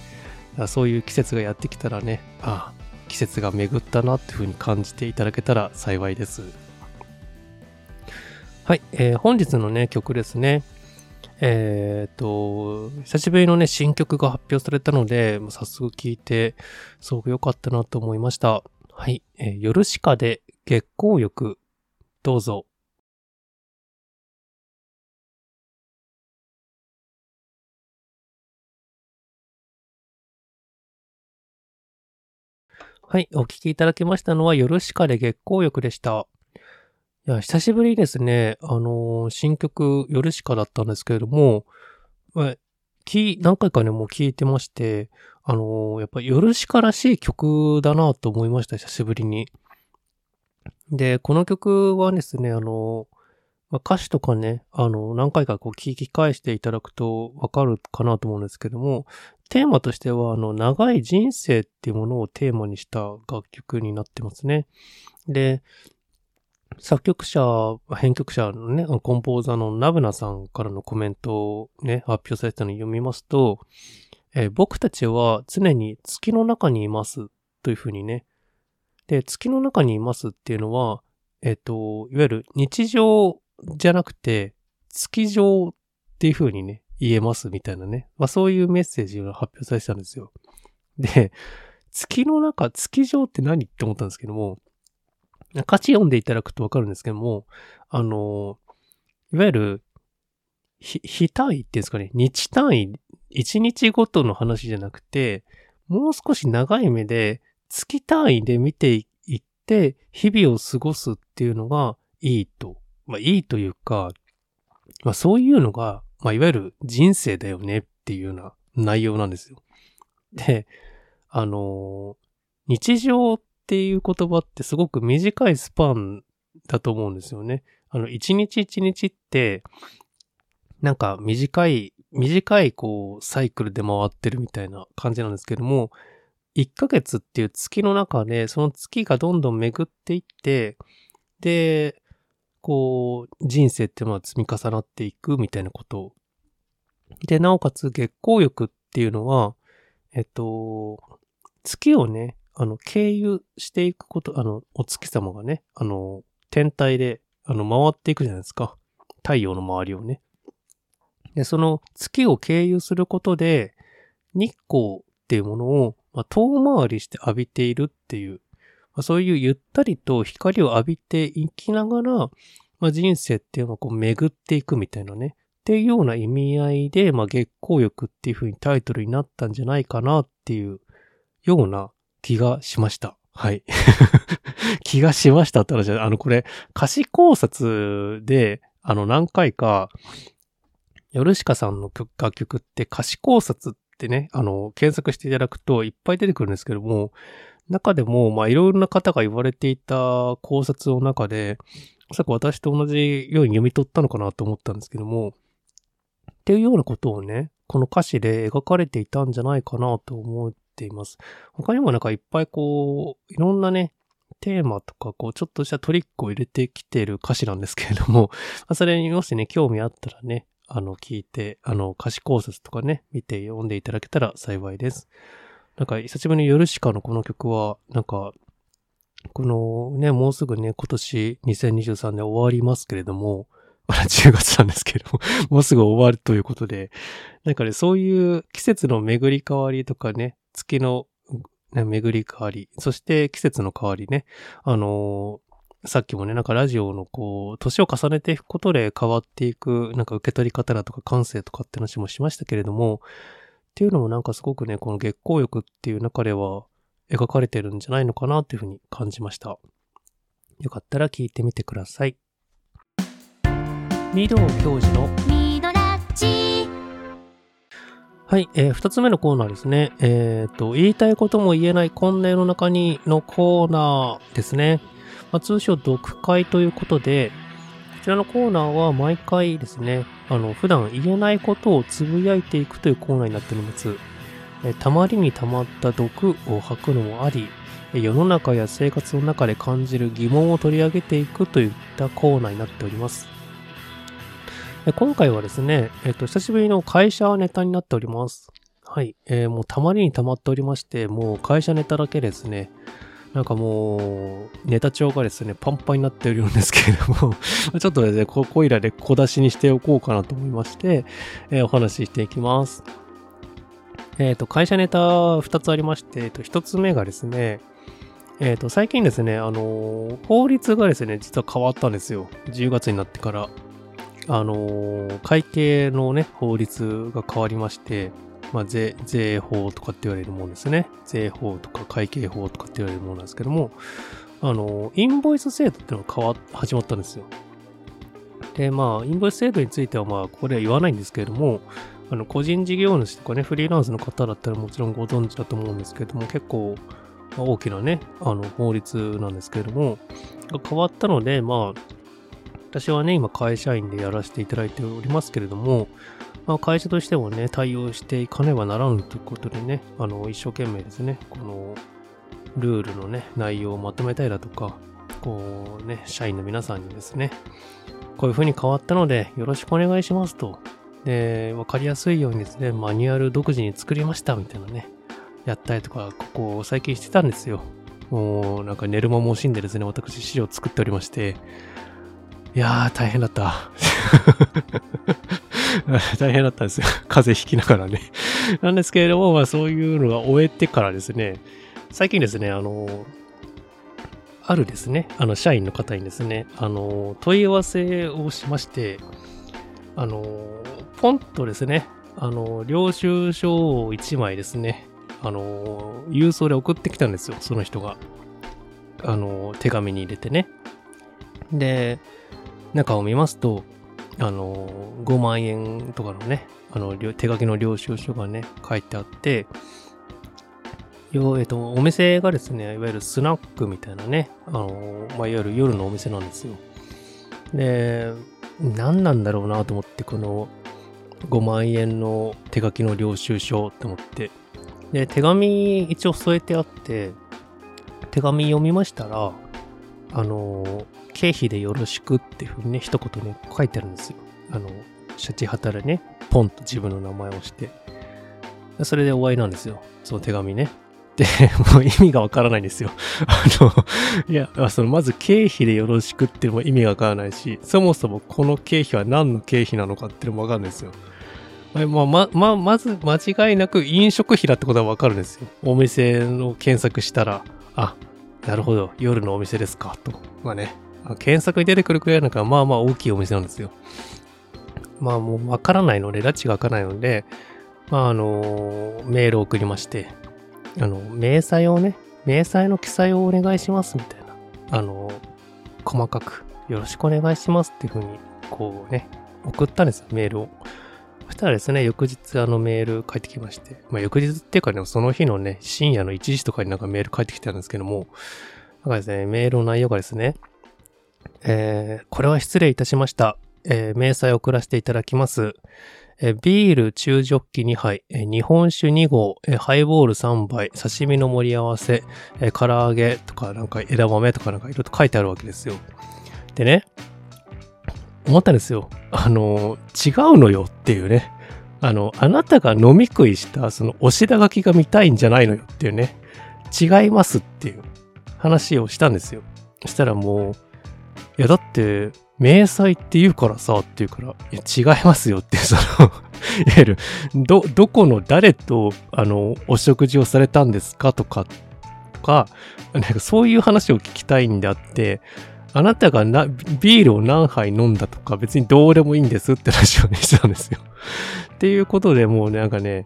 そういう季節がやってきたらね、ああ、季節が巡ったなっていう風に感じていただけたら幸いです。はい、えー、本日のね、曲ですね。えっ、と、久しぶりのね、新曲が発表されたので、早速聴いて、すごく良かったなと思いました。はい、えー、夜しかで月光浴、どうぞ。はい、お聴きいただきましたのは、夜しかで月光浴でした。いや、久しぶりですね。あのー、新曲、夜しかだったんですけれども、き、何回かね、もう聴いてまして、あのー、やっぱ夜しからしい曲だなと思いました、久しぶりに。で、この曲はですね、あのー、まあ、歌詞とかね、あの、何回かこう聞き返していただくとわかるかなと思うんですけども、テーマとしては、あの、長い人生っていうものをテーマにした楽曲になってますね。で、作曲者、編曲者のね、コンポーザーのナブナさんからのコメントをね、発表されたのを読みますと、えー、僕たちは常に月の中にいますというふうにね。で、月の中にいますっていうのは、えっ、ー、と、いわゆる日常じゃなくて、月上っていうふうにね、言えますみたいなね。まあそういうメッセージが発表されてたんですよ。で、月の中、月上って何って思ったんですけども、歌詞読んでいただくとわかるんですけども、あの、いわゆる、日、日単位っていうんですかね、日単位、一日ごとの話じゃなくて、もう少し長い目で、月単位で見ていって、日々を過ごすっていうのがいいと。まあいいというか、まあそういうのがまあ、いわゆる人生だよねっていうような内容なんですよ。で、あの日常っていう言葉ってすごく短いスパンだと思うんですよね。あの、一日一日って、なんか短い、短いこう、サイクルで回ってるみたいな感じなんですけども、1ヶ月っていう月の中で、その月がどんどん巡っていって、で、こう、人生ってまあ積み重なっていくみたいなことで、なおかつ月光浴っていうのは、えっと、月をね、あの、経由していくこと、あの、お月様がね、あの、天体で、あの、回っていくじゃないですか。太陽の周りをね。で、その月を経由することで、日光っていうものを、まあ、遠回りして浴びているっていうあ、そういうゆったりと光を浴びていきながら、まあ、人生っていうのはこう巡っていくみたいなね。っていうような意味合いで、まあ、月光浴っていう風にタイトルになったんじゃないかなっていうような気がしました。はい。気がしましたって話は、あの、これ、歌詞考察で、あの、何回か、ヨルシカさんの曲楽曲って歌詞考察ってね、あの、検索していただくといっぱい出てくるんですけども、中でも、まあ、いろいろな方が言われていた考察の中で、おそらく私と同じように読み取ったのかなと思ったんですけども、っていうようなことをね、この歌詞で描かれていたんじゃないかなと思っています。他にもなんかいっぱいこう、いろんなね、テーマとか、こう、ちょっとしたトリックを入れてきてる歌詞なんですけれども、それにもしね、興味あったらね、あの、聞いて、あの、歌詞考察とかね、見て読んでいただけたら幸いです。なんか、久しぶりに夜しかのこの曲は、なんか、このね、もうすぐね、今年2023年終わりますけれども、まだ10月なんですけども、もうすぐ終わるということで、なんかね、そういう季節の巡り変わりとかね、月の、ね、巡り変わり、そして季節の変わりね、あのー、さっきもね、なんかラジオのこう、年を重ねていくことで変わっていく、なんか受け取り方だとか感性とかって話もしましたけれども、っていうのもなんかすごくね、この月光浴っていう中では描かれてるんじゃないのかなっていうふうに感じました。よかったら聞いてみてください。ミド教授のミドラッチはい、えー、二つ目のコーナーですね。えっ、と、言いたいことも言えないこんな世の中にのコーナーですね。まあ、通称、読解ということで、こちらのコーナーは毎回ですね、あの、普段言えないことをつぶやいていくというコーナーになっております。え、たまりにたまった毒を吐くのもあり、世の中や生活の中で感じる疑問を取り上げていくといったコーナーになっております。今回はですね、えっと、久しぶりの会社ネタになっております。はい。えー、もうたまりにたまっておりまして、もう会社ネタだけですね。なんかもう、ネタ帳がですね、パンパンになっているんですけれども ちょっとですね、ここいらで小出しにしておこうかなと思いまして、えー、お話ししていきます。えっ、ー、と、会社ネタ2つありまして、えっ、と、1つ目がですね、えっ、と、最近ですね、あの法律がですね、実は変わったんですよ。10月になってから。あの、会計のね、法律が変わりまして、まあ、税、税法とかって言われるものですね。税法とか会計法とかって言われるものなんですけども、あの、インボイス制度っていうのが変わ、始まったんですよ。で、まあ、インボイス制度については、まあ、ここでは言わないんですけれども、あの、個人事業主とかね、フリーランスの方だったらもちろんご存知だと思うんですけれども、結構、大きなね、あの、法律なんですけれども、が変わったので、まあ、私はね、今会社員でやらせていただいておりますけれども、まあ、会社としてもね、対応していかねばならぬということでね、あの、一生懸命ですね、この、ルールのね、内容をまとめたいだとか、こうね、社員の皆さんにですね、こういう風に変わったので、よろしくお願いしますと。で、わかりやすいようにですね、マニュアル独自に作りましたみたいなね、やったりとか、ここ最近してたんですよ。もう、なんか寝る間も惜しんでですね、私資料作っておりまして、いやー、大変だった。大変だったんですよ。風邪ひきながらね。なんですけれども、まあそういうのが終えてからですね、最近ですね、あの、あるですね、あの、社員の方にですね、あの、問い合わせをしまして、あの、ポンとですね、あの、領収書を1枚ですね、あの、郵送で送ってきたんですよ、その人が。あの、手紙に入れてね。で、中を見ますと、あの、5万円とかのね、あの、手書きの領収書がね、書いてあって、よえっと、お店がですね、いわゆるスナックみたいなね、あの、まあ、いわゆる夜のお店なんですよ。で、何なんだろうなと思って、この5万円の手書きの領収書って思って。で、手紙一応添えてあって、手紙読みましたら、あの、経費でよろしくっていうふうにね、一言ね、書いてあるんですよ。あの、シャチハタでね、ポンと自分の名前をして。それで終わりなんですよ。その手紙ね。で、もう意味がわからないんですよ。あの、いや、その、まず経費でよろしくっていうのも意味がわからないし、そもそもこの経費は何の経費なのかっていうのもわかるんですよ。まあ、ま、ま、まず間違いなく飲食費だってことはわかるんですよ。お店の検索したら、あ、なるほど、夜のお店ですか、と。まあね、検索に出てくるくらいなんか、まあまあ大きいお店なんですよ。まあもうわからないので、拉致が開かないので、まああの、メールを送りまして、あの、明細をね、明細の記載をお願いしますみたいな、あの、細かくよろしくお願いしますっていうふうに、こうね、送ったんですよ、メールを。そしたらですね、翌日あのメール返ってきまして、まあ翌日っていうかね、その日のね、深夜の1時とかになんかメール返ってきたんですけども、なんかですね、メールの内容がですね、えー、これは失礼いたしました。えー、明細を送らせていただきます。えー、ビール中ジョッキ2杯、えー、日本酒2合、えー、ハイボール3杯、刺身の盛り合わせ、えー、唐揚げとかなんか枝豆とかなんかいろいろと書いてあるわけですよ。でね、思ったんですよ。あの、違うのよっていうね。あの、あなたが飲み食いしたそのお品書きが見たいんじゃないのよっていうね。違いますっていう話をしたんですよ。そしたらもう、いやだって、明細って言うからさ、って言うから、いや違いますよって、そのいわゆる、ど、どこの誰と、あの、お食事をされたんですかとか、とか、なんかそういう話を聞きたいんであって、あなたがな、ビールを何杯飲んだとか別にどうでもいいんですって話をね、したんですよ。っていうことでもうなんかね、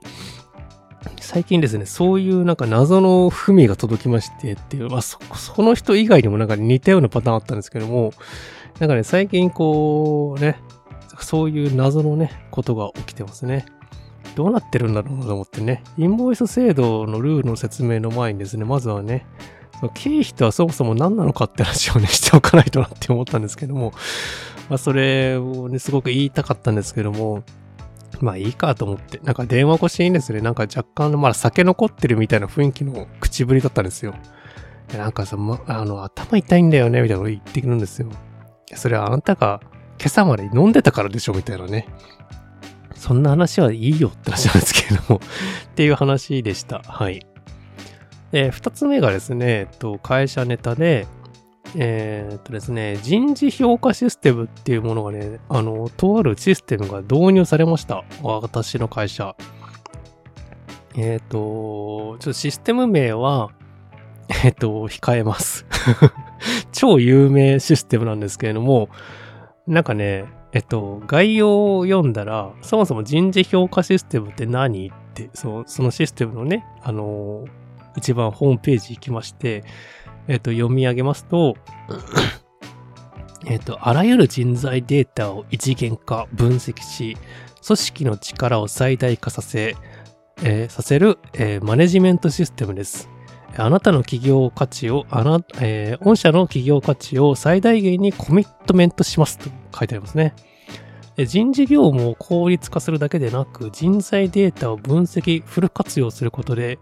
最近ですね、そういうなんか謎の文が届きましてっていう、まあそ、その人以外にもなんか似たようなパターンあったんですけども、なんかね、最近こうね、そういう謎のね、ことが起きてますね。どうなってるんだろうなと思ってね、インボイス制度のルールの説明の前にですね、まずはね、経費とはそもそも何なのかって話をね、しておかないとなって思ったんですけども、まあ、それをね、すごく言いたかったんですけども、まあいいかと思って、なんか電話越しにですね、なんか若干のまだ酒残ってるみたいな雰囲気の口ぶりだったんですよ。なんかさ、ま、あの、頭痛いんだよね、みたいなこと言ってくるんですよ。それはあなたが今朝まで飲んでたからでしょ、みたいなね。そんな話はいいよって話なんですけれども っていう話でした。はい。で、二つ目がですね、えっと、会社ネタで、えー、っとですね、人事評価システムっていうものがね、あの、とあるシステムが導入されました。私の会社。えー、っと、ちょっとシステム名は、えっと、控えます 超有名システムなんですけれども、なんかね、えっと、概要を読んだら、そもそも人事評価システムって何？って、そのそのシステムのね、あの、一番ホームページ行きまして、えっと、読み上げますと、えっと、あらゆる人材データを一元化、分析し、組織の力を最大化させ、えー、させる、えー、マネジメントシステムです。あなたの企業価値を、あな、えー、御社の企業価値を最大限にコミットメントしますと書いてありますね。人事業務を効率化するだけでなく、人材データを分析、フル活用することで、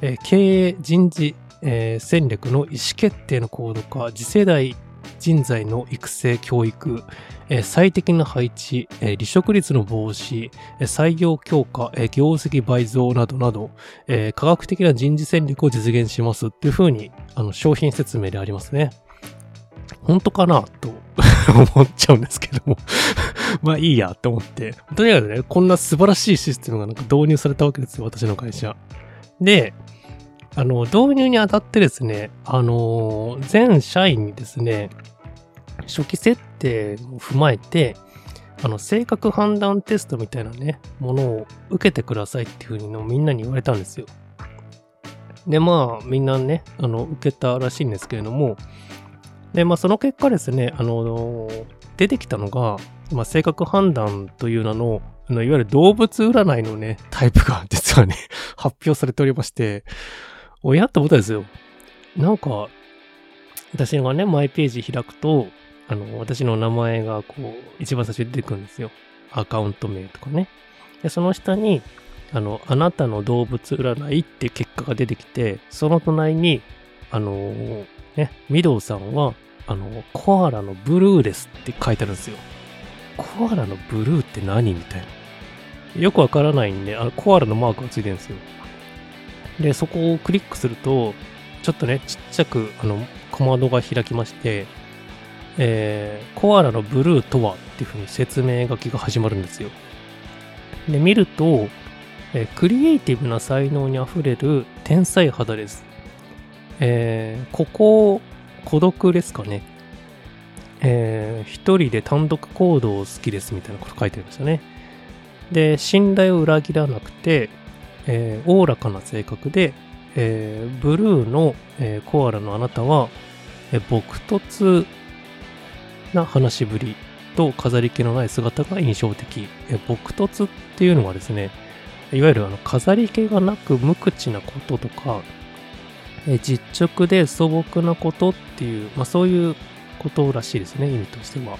えー、経営、人事、えー、戦略の意思決定の高度化、次世代人材の育成、教育、えー、最適な配置、えー、離職率の防止、えー、採用強化、えー、業績倍増などなど、えー、科学的な人事戦略を実現しますっていうふうに、あの、商品説明でありますね。本当かなと 思っちゃうんですけども まあいいやと思って。とにかくね、こんな素晴らしいシステムがなんか導入されたわけですよ、私の会社。で、あの、導入にあたってですね、あの、全社員にですね、初期設定を踏まえて、あの、性格判断テストみたいなね、ものを受けてくださいっていうふうにのみんなに言われたんですよ。で、まあ、みんなね、あの、受けたらしいんですけれども、で、まあ、その結果ですね、あの、出てきたのが、まあ、性格判断という名の、あのいわゆる動物占いのね、タイプが実はね、発表されておりまして、おや？って思ったんですよ。なんか、私がね、マイページ開くと、あの、私の名前がこう、一番最初に出てくるんですよ。アカウント名とかね。で、その下に、あの、あなたの動物占いって結果が出てきて、その隣に、あの、ね、ミドウさんは、あの、コアラのブルーですって書いてあるんですよ。コアラのブルーって何みたいな。よくわからないんで、あの、コアラのマークがついてるんですよ。で、そこをクリックすると、ちょっとね、ちっちゃく、あの、小窓が開きまして、えー、コアラのブルーとはっていうふうに説明書きが始まるんですよ。で、見ると、えー、クリエイティブな才能にあふれる天才肌です。えー、ここ、孤独ですかね。えー、一人で単独行動好きですみたいなこと書いてありましたね。で、信頼を裏切らなくて、えー、おおらかな性格で、えー、ブルーの、えー、コアラのあなたは、えー、朴突な話しぶりと飾り気のない姿が印象的。えー、朴突っていうのはですね、いわゆるあの飾り気がなく無口なこととか、えー、実直で素朴なことっていう、まあ、そういうことらしいですね、意味としては。ま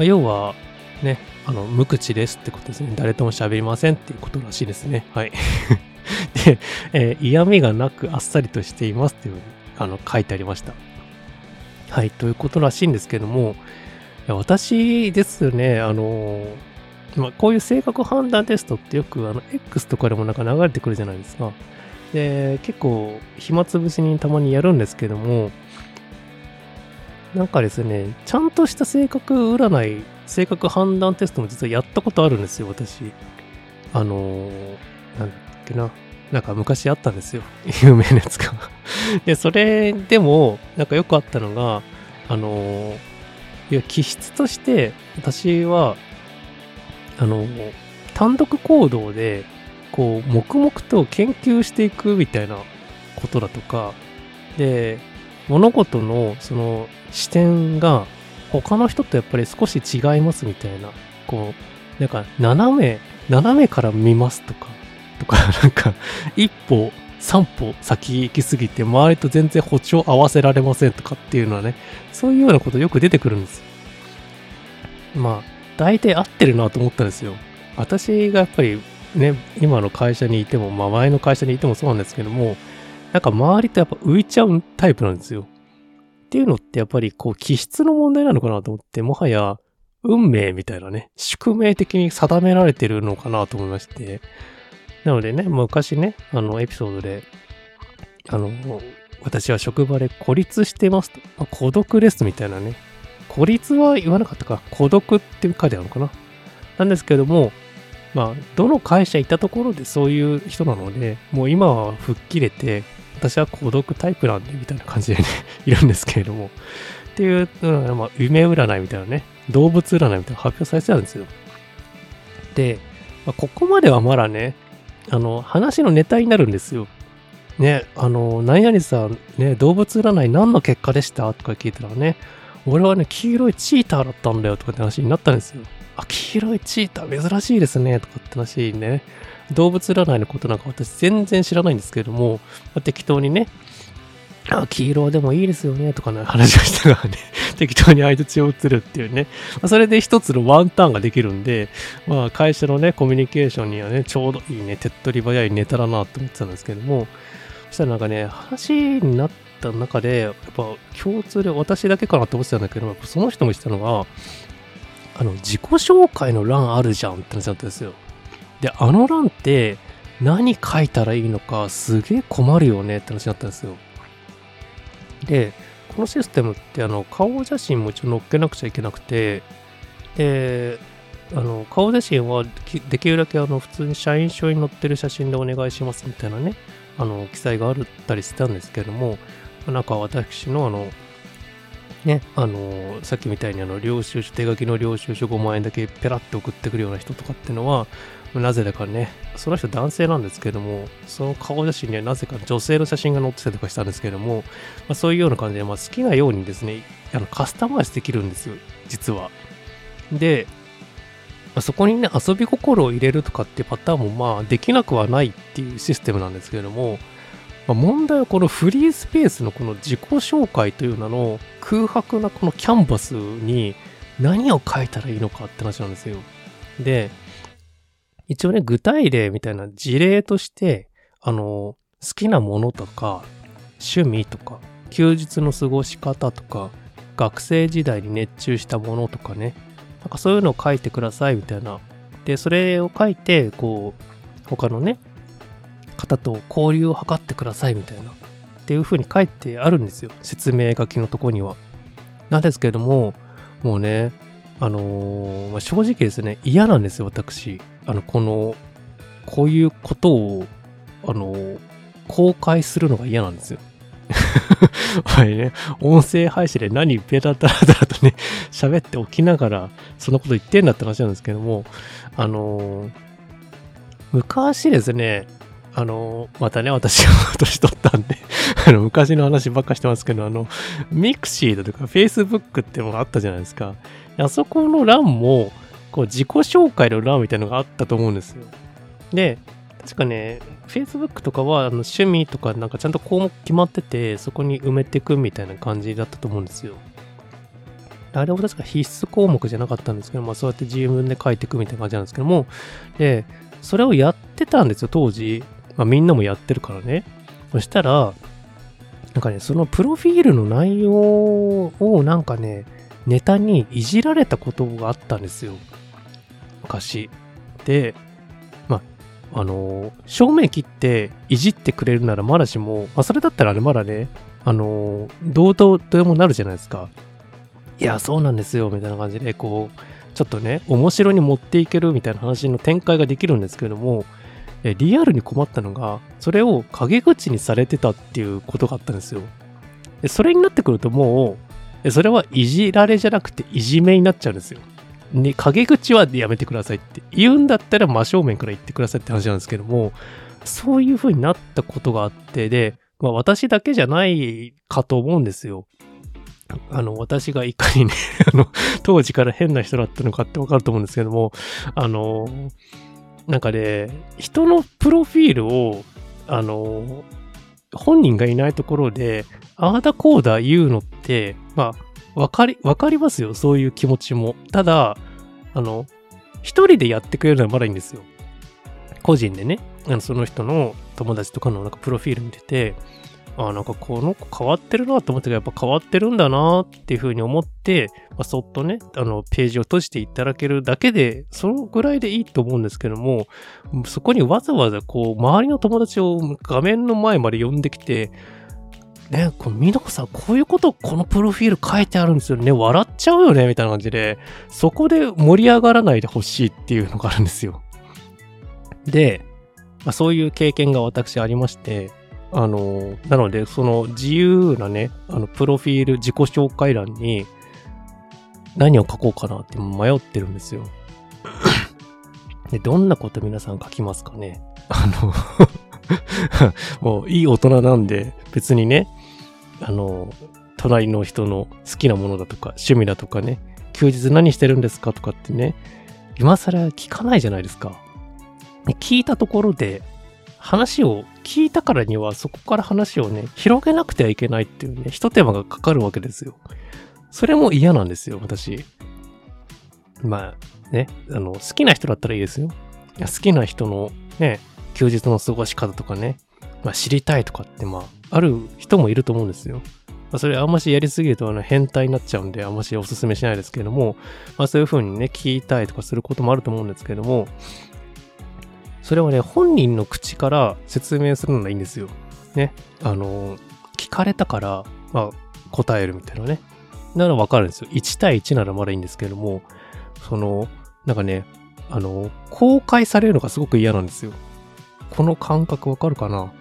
あ、要は、ね、あの、無口ですってことですね。誰とも喋りませんっていうことらしいですね。はい。で、えー、嫌味がなくあっさりとしていますっていうふうに、あの、書いてありました。はい、ということらしいんですけども、私ですね、あの、まあ、こういう性格判断テストってよく、あの、X とかでもなんか流れてくるじゃないですか。で、結構、暇つぶしにたまにやるんですけども、なんかですね、ちゃんとした性格占い、性格判断テストも実はやったことあるんですよ、私。あのー、なんだっけな。なんか昔あったんですよ。有名なやつが で、それでも、なんかよくあったのが、あのー、いや、気質として、私は、あのー、単独行動で、こう、黙々と研究していくみたいなことだとか、で、物事のその視点が他の人とやっぱり少し違いますみたいな、こう、なんか斜め斜めから見ますとか、とか、なんか、一歩、三歩先行きすぎて、周りと全然歩調合わせられませんとかっていうのはね、そういうようなことよく出てくるんです。まあ、大体合ってるなと思ったんですよ。私がやっぱりね、今の会社にいても、まあ前の会社にいてもそうなんですけども、なんか周りとやっぱ浮いちゃうタイプなんですよ。っていうのってやっぱりこう気質の問題なのかなと思って、もはや運命みたいなね、宿命的に定められてるのかなと思いまして。なのでね、昔ね、あのエピソードで、あの、私は職場で孤立してますと。まあ、孤独ですみたいなね。孤立は言わなかったか。孤独って書いてあるのかな。なんですけども、まあ、どの会社行ったところでそういう人なので、もう今は吹っ切れて、私は孤独タイプなんで、みたいな感じでね いるんですけれども、っていうのが、まあ、夢占いみたいなね、動物占いみたいな発表されてたんですよ。で、まあ、ここまではまだね、あの、話のネタになるんですよ。ね、あの、何々さん、ね、動物占い何の結果でしたとか聞いたらね、俺はね、黄色いチーターだったんだよとかって話になったんですよ。あ、黄色いチーター珍しいですね、とかって話にね。動物占いのことなんか私全然知らないんですけれども、まあ、適当にね、あ、黄色でもいいですよね、とかね、話をしたらね、適当に相槌を打つるっていうね。まあ、それで一つのワンターンができるんで、まあ会社のね、コミュニケーションにはね、ちょうどいいね、手っ取り早いネタだなって思ってたんですけども、そしたらなんかね、話になった中で、やっぱ共通で私だけかなって思ってたんだけど、その人も言ってたのが、あの、自己紹介の欄あるじゃんって話だったんですよ。で、あの欄って何書いたらいいのかすげえ困るよねって話だったんですよ。で、このシステムってあの顔写真も一応載っけなくちゃいけなくて、で、あの顔写真はできるだけあの普通に社員証に載ってる写真でお願いしますみたいなね、あの記載があったりしたんですけれども、なんか私のあのね、あのさっきみたいにあの領収書、手書きの領収書5万円だけペラッと送ってくるような人とかっていうのは、なぜだかね、その人男性なんですけども、その顔写真にはなぜか女性の写真が載ってたりとかしたんですけども、まあ、そういうような感じで、まあ、好きなようにですね、あのカスタマイズできるんですよ、実は。で、まあ、そこにね、遊び心を入れるとかっていうパターンもまあできなくはないっていうシステムなんですけれども、まあ、問題はこのフリースペースのこの自己紹介という名の空白なこのキャンバスに何を書いたらいいのかって話なんですよ。で、一応ね、具体例みたいな事例として、あの、好きなものとか、趣味とか、休日の過ごし方とか、学生時代に熱中したものとかね、なんかそういうのを書いてくださいみたいな。で、それを書いて、こう、他のね、方と交流を図ってくださいみたいな。っていう風に書いてあるんですよ。説明書きのとこには。なんですけれどももうねあのー、まあ、正直ですね嫌なんですよ私。あのこのこういうことをあの、公開するのが嫌なんですよ はいね、音声配信で何ペラダラダラとね、喋っておきながら、そのこと言ってんだって話なんですけども、あの、昔ですね、あの、またね、私が年取ったんで あの、昔の話ばっかしてますけど、あの、ミクシーだとか、フェイスブックってのがあったじゃないですか。あそこの欄も、こう、自己紹介の欄みたいなのがあったと思うんですよ。で、確かね、Facebook とかはあの趣味とかなんかちゃんと項目決まってて、そこに埋めていくみたいな感じだったと思うんですよ。あれも確か必須項目じゃなかったんですけど、まあそうやって自分で書いていくみたいな感じなんですけども、で、それをやってたんですよ、当時。まあ、みんなもやってるからね。そしたら、なんかね、そのプロフィールの内容をなんかね、ネタにいじられたことがあったんですよ。昔。で、まあ、あのー、正面切っていじってくれるならまだしも、まあ、それだったらね、まだね、あのー、どうとでもなるじゃないですか。いや、そうなんですよ、みたいな感じで、こう、ちょっとね、面白に持っていけるみたいな話の展開ができるんですけれども、えリアルに困ったのが、それを陰口にされてたっていうことがあったんですよ。でそれになってくるともう、それはいじられじゃなくていじめになっちゃうんですよ。ね、陰口はやめてくださいって言うんだったら真正面から言ってくださいって話なんですけども、そういう風になったことがあって、で、まあ私だけじゃないかと思うんですよ。あの、私がいかにね あの、当時から変な人だったのかってわかると思うんですけども、あの、なんかね、人のプロフィールを、あの、本人がいないところで、ああだこうだ言うのって、まあ、わかり、わかりますよ。そういう気持ちも。ただ、あの、一人でやってくれるのはまだいいんですよ。個人でね、あのその人の友達とかのなんかプロフィール見てて、あなんかこの子変わってるなと思ったけど、やっぱ変わってるんだなっていうふうに思って、まあ、そっとね、あの、ページを閉じていただけるだけで、そのぐらいでいいと思うんですけども、そこにわざわざこう、周りの友達を画面の前まで呼んできて、ね、このみのこさん、こういうことこのプロフィール書いてあるんですよね。笑っちゃうよね、みたいな感じで、そこで盛り上がらないでほしいっていうのがあるんですよ。で、まあ、そういう経験が私ありまして、あの、なので、その自由なね、あの、プロフィール、自己紹介欄に何を書こうかなって迷ってるんですよ。で、どんなこと皆さん書きますかねあの もういい大人なんで、別にね、あの、隣の人の好きなものだとか、趣味だとかね、休日何してるんですかとかってね、今更聞かないじゃないですか。聞いたところで、話を聞いたからにはそこから話をね、広げなくてはいけないっていうね、一手間がかかるわけですよ。それも嫌なんですよ、私。まあ、ね、あの、好きな人だったらいいですよ。好きな人のね、休日の過ごし方とかね、まあ知りたいとかって、まあ、ある人もいると思うんですよ。まあ、それあんましやりすぎるとあの変態になっちゃうんで、あんましおすすめしないですけども、まあそういう風にね、聞いたいとかすることもあると思うんですけども、それはね、本人の口から説明するのがいいんですよ。ね。あの、聞かれたから、まあ、答えるみたいなね。ならわかるんですよ。1対1ならまだいいんですけども、その、なんかね、あの、公開されるのがすごく嫌なんですよ。この感覚わかるかな？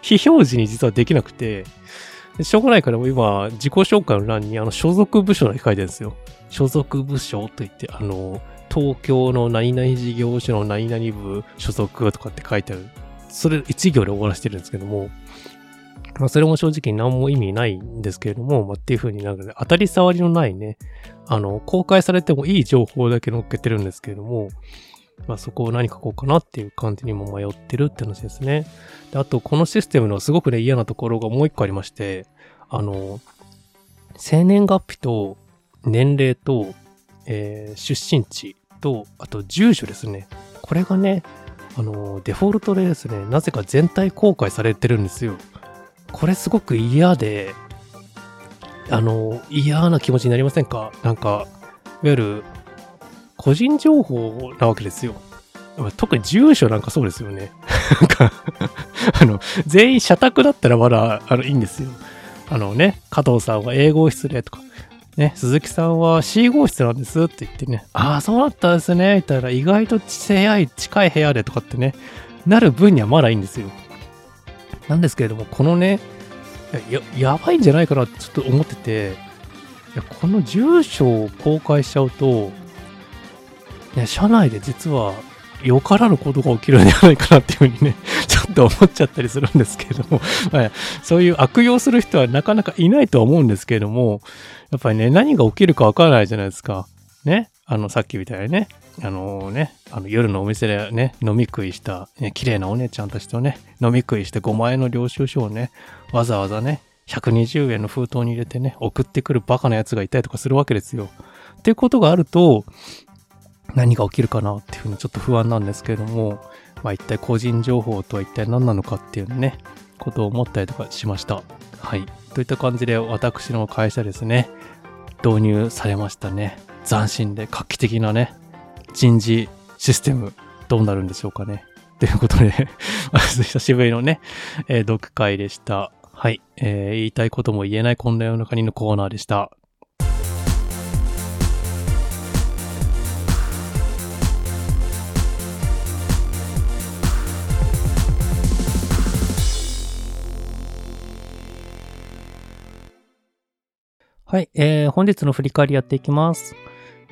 非表示に実はできなくて、しょうがないから今、自己紹介の欄にあの所属部署だけ書いてるんですよ。所属部署といって、あの、東京の何々事業所の何々部所属とかって書いてある。それ一行で終わらせてるんですけども、まあそれも正直何も意味ないんですけれども、まあっていう風になんかね、当たり障りのないね、あの、公開されてもいい情報だけ載っけてるんですけれども、まあそこを何書こうかなっていう感じにも迷ってるって話ですね。で、あとこのシステムのすごくね嫌なところがもう一個ありまして、あの、生年月日と年齢と、えー、出身地と、あと住所ですね。これがね、あの、デフォルトでですね、なぜか全体公開されてるんですよ。これすごく嫌で、あの、嫌な気持ちになりませんか？なんか、いわゆる、個人情報なわけですよ。特に住所なんかそうですよね。なんか あの、全員社宅だったらまだ、あの、いいんですよ。あのね、加藤さんは英語室でとか、ね、鈴木さんは C 号室なんですって言ってね、ああ、そうだったんですね、みたいな、意外と近い近い部屋でとかってね、なる分にはまだいいんですよ。なんですけれども、このね、や、やばいんじゃないかなってちょっと思ってて、いやこの住所を公開しちゃうと、ね、社内で実はよからぬことが起きるんじゃないかなっていうふうにね、ちょっと思っちゃったりするんですけれども、ま あ、そういう悪用する人はなかなかいないとは思うんですけれども、やっぱりね、何が起きるかわからないじゃないですか。ね？あの、さっきみたいにね、あのね、あの夜のお店でね、飲み食いした、ね、綺麗なお姉ちゃんたちとね、飲み食いして5万円の領収書をね、わざわざね、120円の封筒に入れてね、送ってくるバカな奴がいたりとかするわけですよ。っていうことがあると、何が起きるかなっていうふうにちょっと不安なんですけれども、まあ一体個人情報とは一体何なのかっていうね、ことを思ったりとかしました。はい。といった感じで私の会社ですね、導入されましたね。斬新で画期的なね、人事システム、どうなるんでしょうかね。ということで 久しぶりのね、え、読会でした。はい、えー、言いたいことも言えないこんな世の中にのコーナーでした。はい、えー、本日の振り返りやっていきます。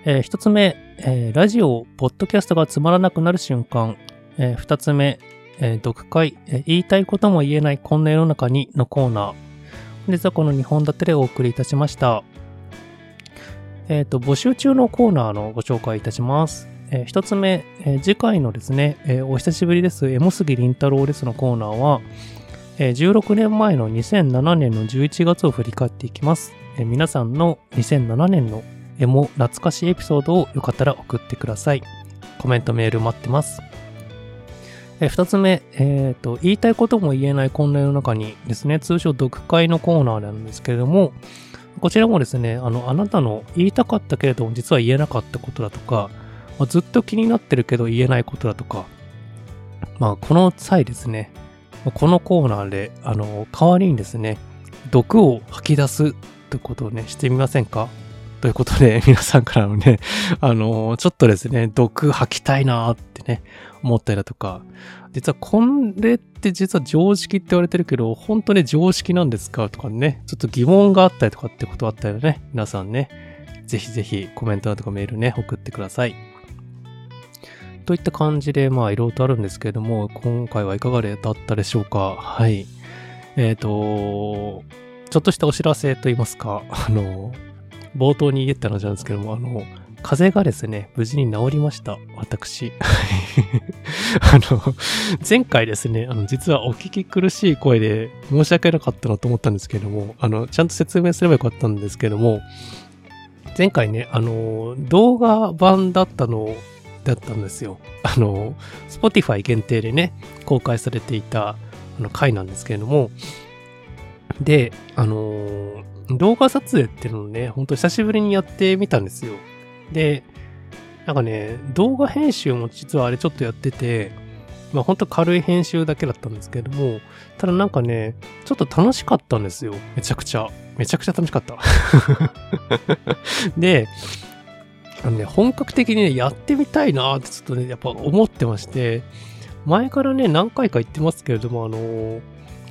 えー、一つ目、えー、ラジオ、ポッドキャストがつまらなくなる瞬間。えー、二つ目、えー、読解、えー、言いたいことも言えないこんな世の中にのコーナー。本日はこの2本立てでお送りいたしました。えっ、ー、と、募集中のコーナーのご紹介いたします。えー、一つ目、えー、次回のですね、えー、お久しぶりです、エモ杉凛太郎ですのコーナーは、16年前の2007年の11月を振り返っていきます。皆さんの2007年のエモ懐かしいエピソードをよかったら送ってください。コメントメール待ってます。えー、二つ目、え、ー、と、言いたいことも言えない混乱の中にですね、通称読解のコーナーなんですけれども、こちらもですね、あの、あなたの言いたかったけれども実は言えなかったことだとか、まあ、ずっと気になってるけど言えないことだとか、まあ、この際ですね、このコーナーで、あの、代わりにですね、毒を吐き出すということをね、してみませんか？ということで、皆さんからのね、あの、ちょっとですね、毒吐きたいなーってね、思ったりだとか、実はこれって実は常識って言われてるけど、本当に常識なんですか？とかね、ちょっと疑問があったりとかってことあったらね、皆さんね、ぜひぜひコメントとかメールね、送ってください。といった感じで、まあ、いろいろとあるんですけれども、今回はいかがだったでしょうか？はい。えっ、ー、と、ちょっとしたお知らせと言いますか、あの、冒頭に言った話なんですけども、あの、風邪がですね、無事に治りました。私。あの、前回ですね、あの、実はお聞き苦しい声で申し訳なかったなと思ったんですけども、あの、ちゃんと説明すればよかったんですけども、前回ね、あの、動画版だったのだったんですよ。あの、Spotify 限定でね、公開されていたあの回なんですけれども、で、あの動画撮影っていうのをね、ほんと久しぶりにやってみたんですよ。で、なんかね、動画編集も実はあれちょっとやってて、まあほんと軽い編集だけだったんですけれども、ただなんかね、ちょっと楽しかったんですよ。めちゃくちゃ。めちゃくちゃ楽しかった。で、あのね、本格的にね、やってみたいなってちょっとね、やっぱ思ってまして、前からね、何回か言ってますけれども、あの、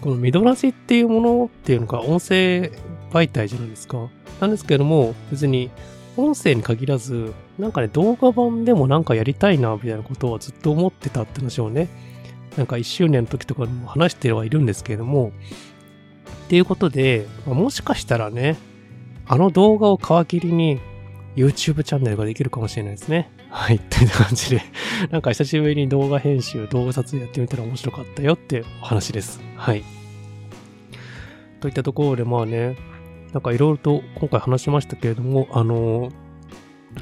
このミドラジっていうものっていうのが音声媒体じゃないですか。なんですけれども、別に音声に限らず、なんかね、動画版でもなんかやりたいな、みたいなことはずっと思ってたって話をね、なんか1周年の時とかにも話してはいるんですけれども、っていうことで、ま、もしかしたらね、あの動画を皮切りに YouTube チャンネルができるかもしれないですね。はい。という感じで なんか久しぶりに動画編集、動画撮影やってみたら面白かったよってお話です。はい。といったところで、まあね、なんかいろいろと今回話しましたけれども、あの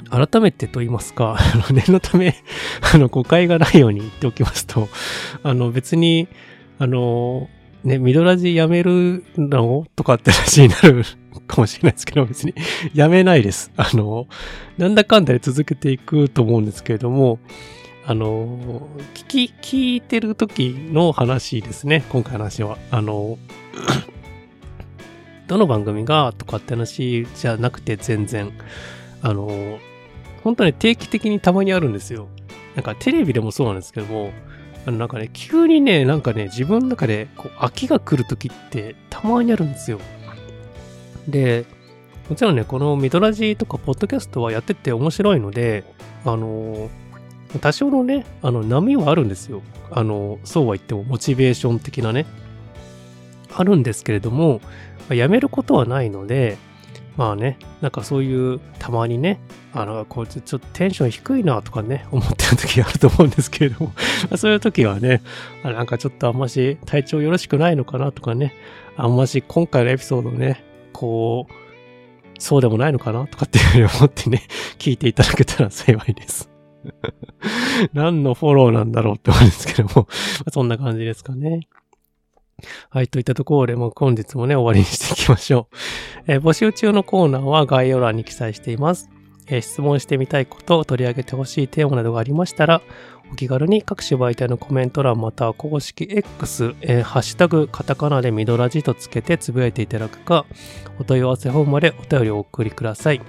ー、改めてと言いますか、念のためあの、誤解がないように言っておきますと、あの、別に、あのー、ね、ミドラジやめるの？とかって話になるかもしれないですけど、別に やめないです。あの、なんだかんだで続けていくと思うんですけれども、あの、聞き、聞いてる時の話ですね、今回の話は。あの、どの番組がとかって話じゃなくて全然、あの、本当に定期的にたまにあるんですよ。なんかテレビでもそうなんですけども、あのなんかね、急にね、なんかね、自分の中でこう飽きが来る時ってたまにあるんですよ。で、もちろんね、このミドラジとかポッドキャストはやってて面白いので、あの、多少のね、あの、波はあるんですよ。あの、そうは言ってもモチベーション的なね、あるんですけれども、やめることはないので、まあね、なんかそういう、たまにね、あの、こいつちょっとテンション低いなとかね、思ってる時があると思うんですけれども。そういう時はね、あなんかちょっとあんまし体調よろしくないのかなとかね、あんまし今回のエピソードね、こう、そうでもないのかなとかっていうふうに思ってね、聞いていただけたら幸いです。何のフォローなんだろうって思うんですけども。そんな感じですかね。はい、といったところで、もう本日もね、終わりにしていきましょう。えー、募集中のコーナーは概要欄に記載しています。えー、質問してみたいこと、取り上げてほしいテーマなどがありましたら、お気軽に各種媒体のコメント欄または公式 X、えー、ハッシュタグカタカナでミドラジとつけてつぶやいていただくか、お問い合わせフォームまでお便りをお送りください。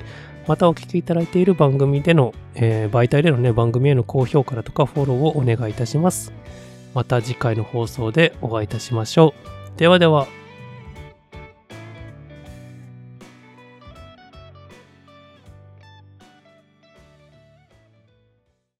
またお聞きいただいている番組での、えー、媒体でのね、番組への高評価だとかフォローをお願いいたします。また次回の放送でお会いいたしましょう。ではでは。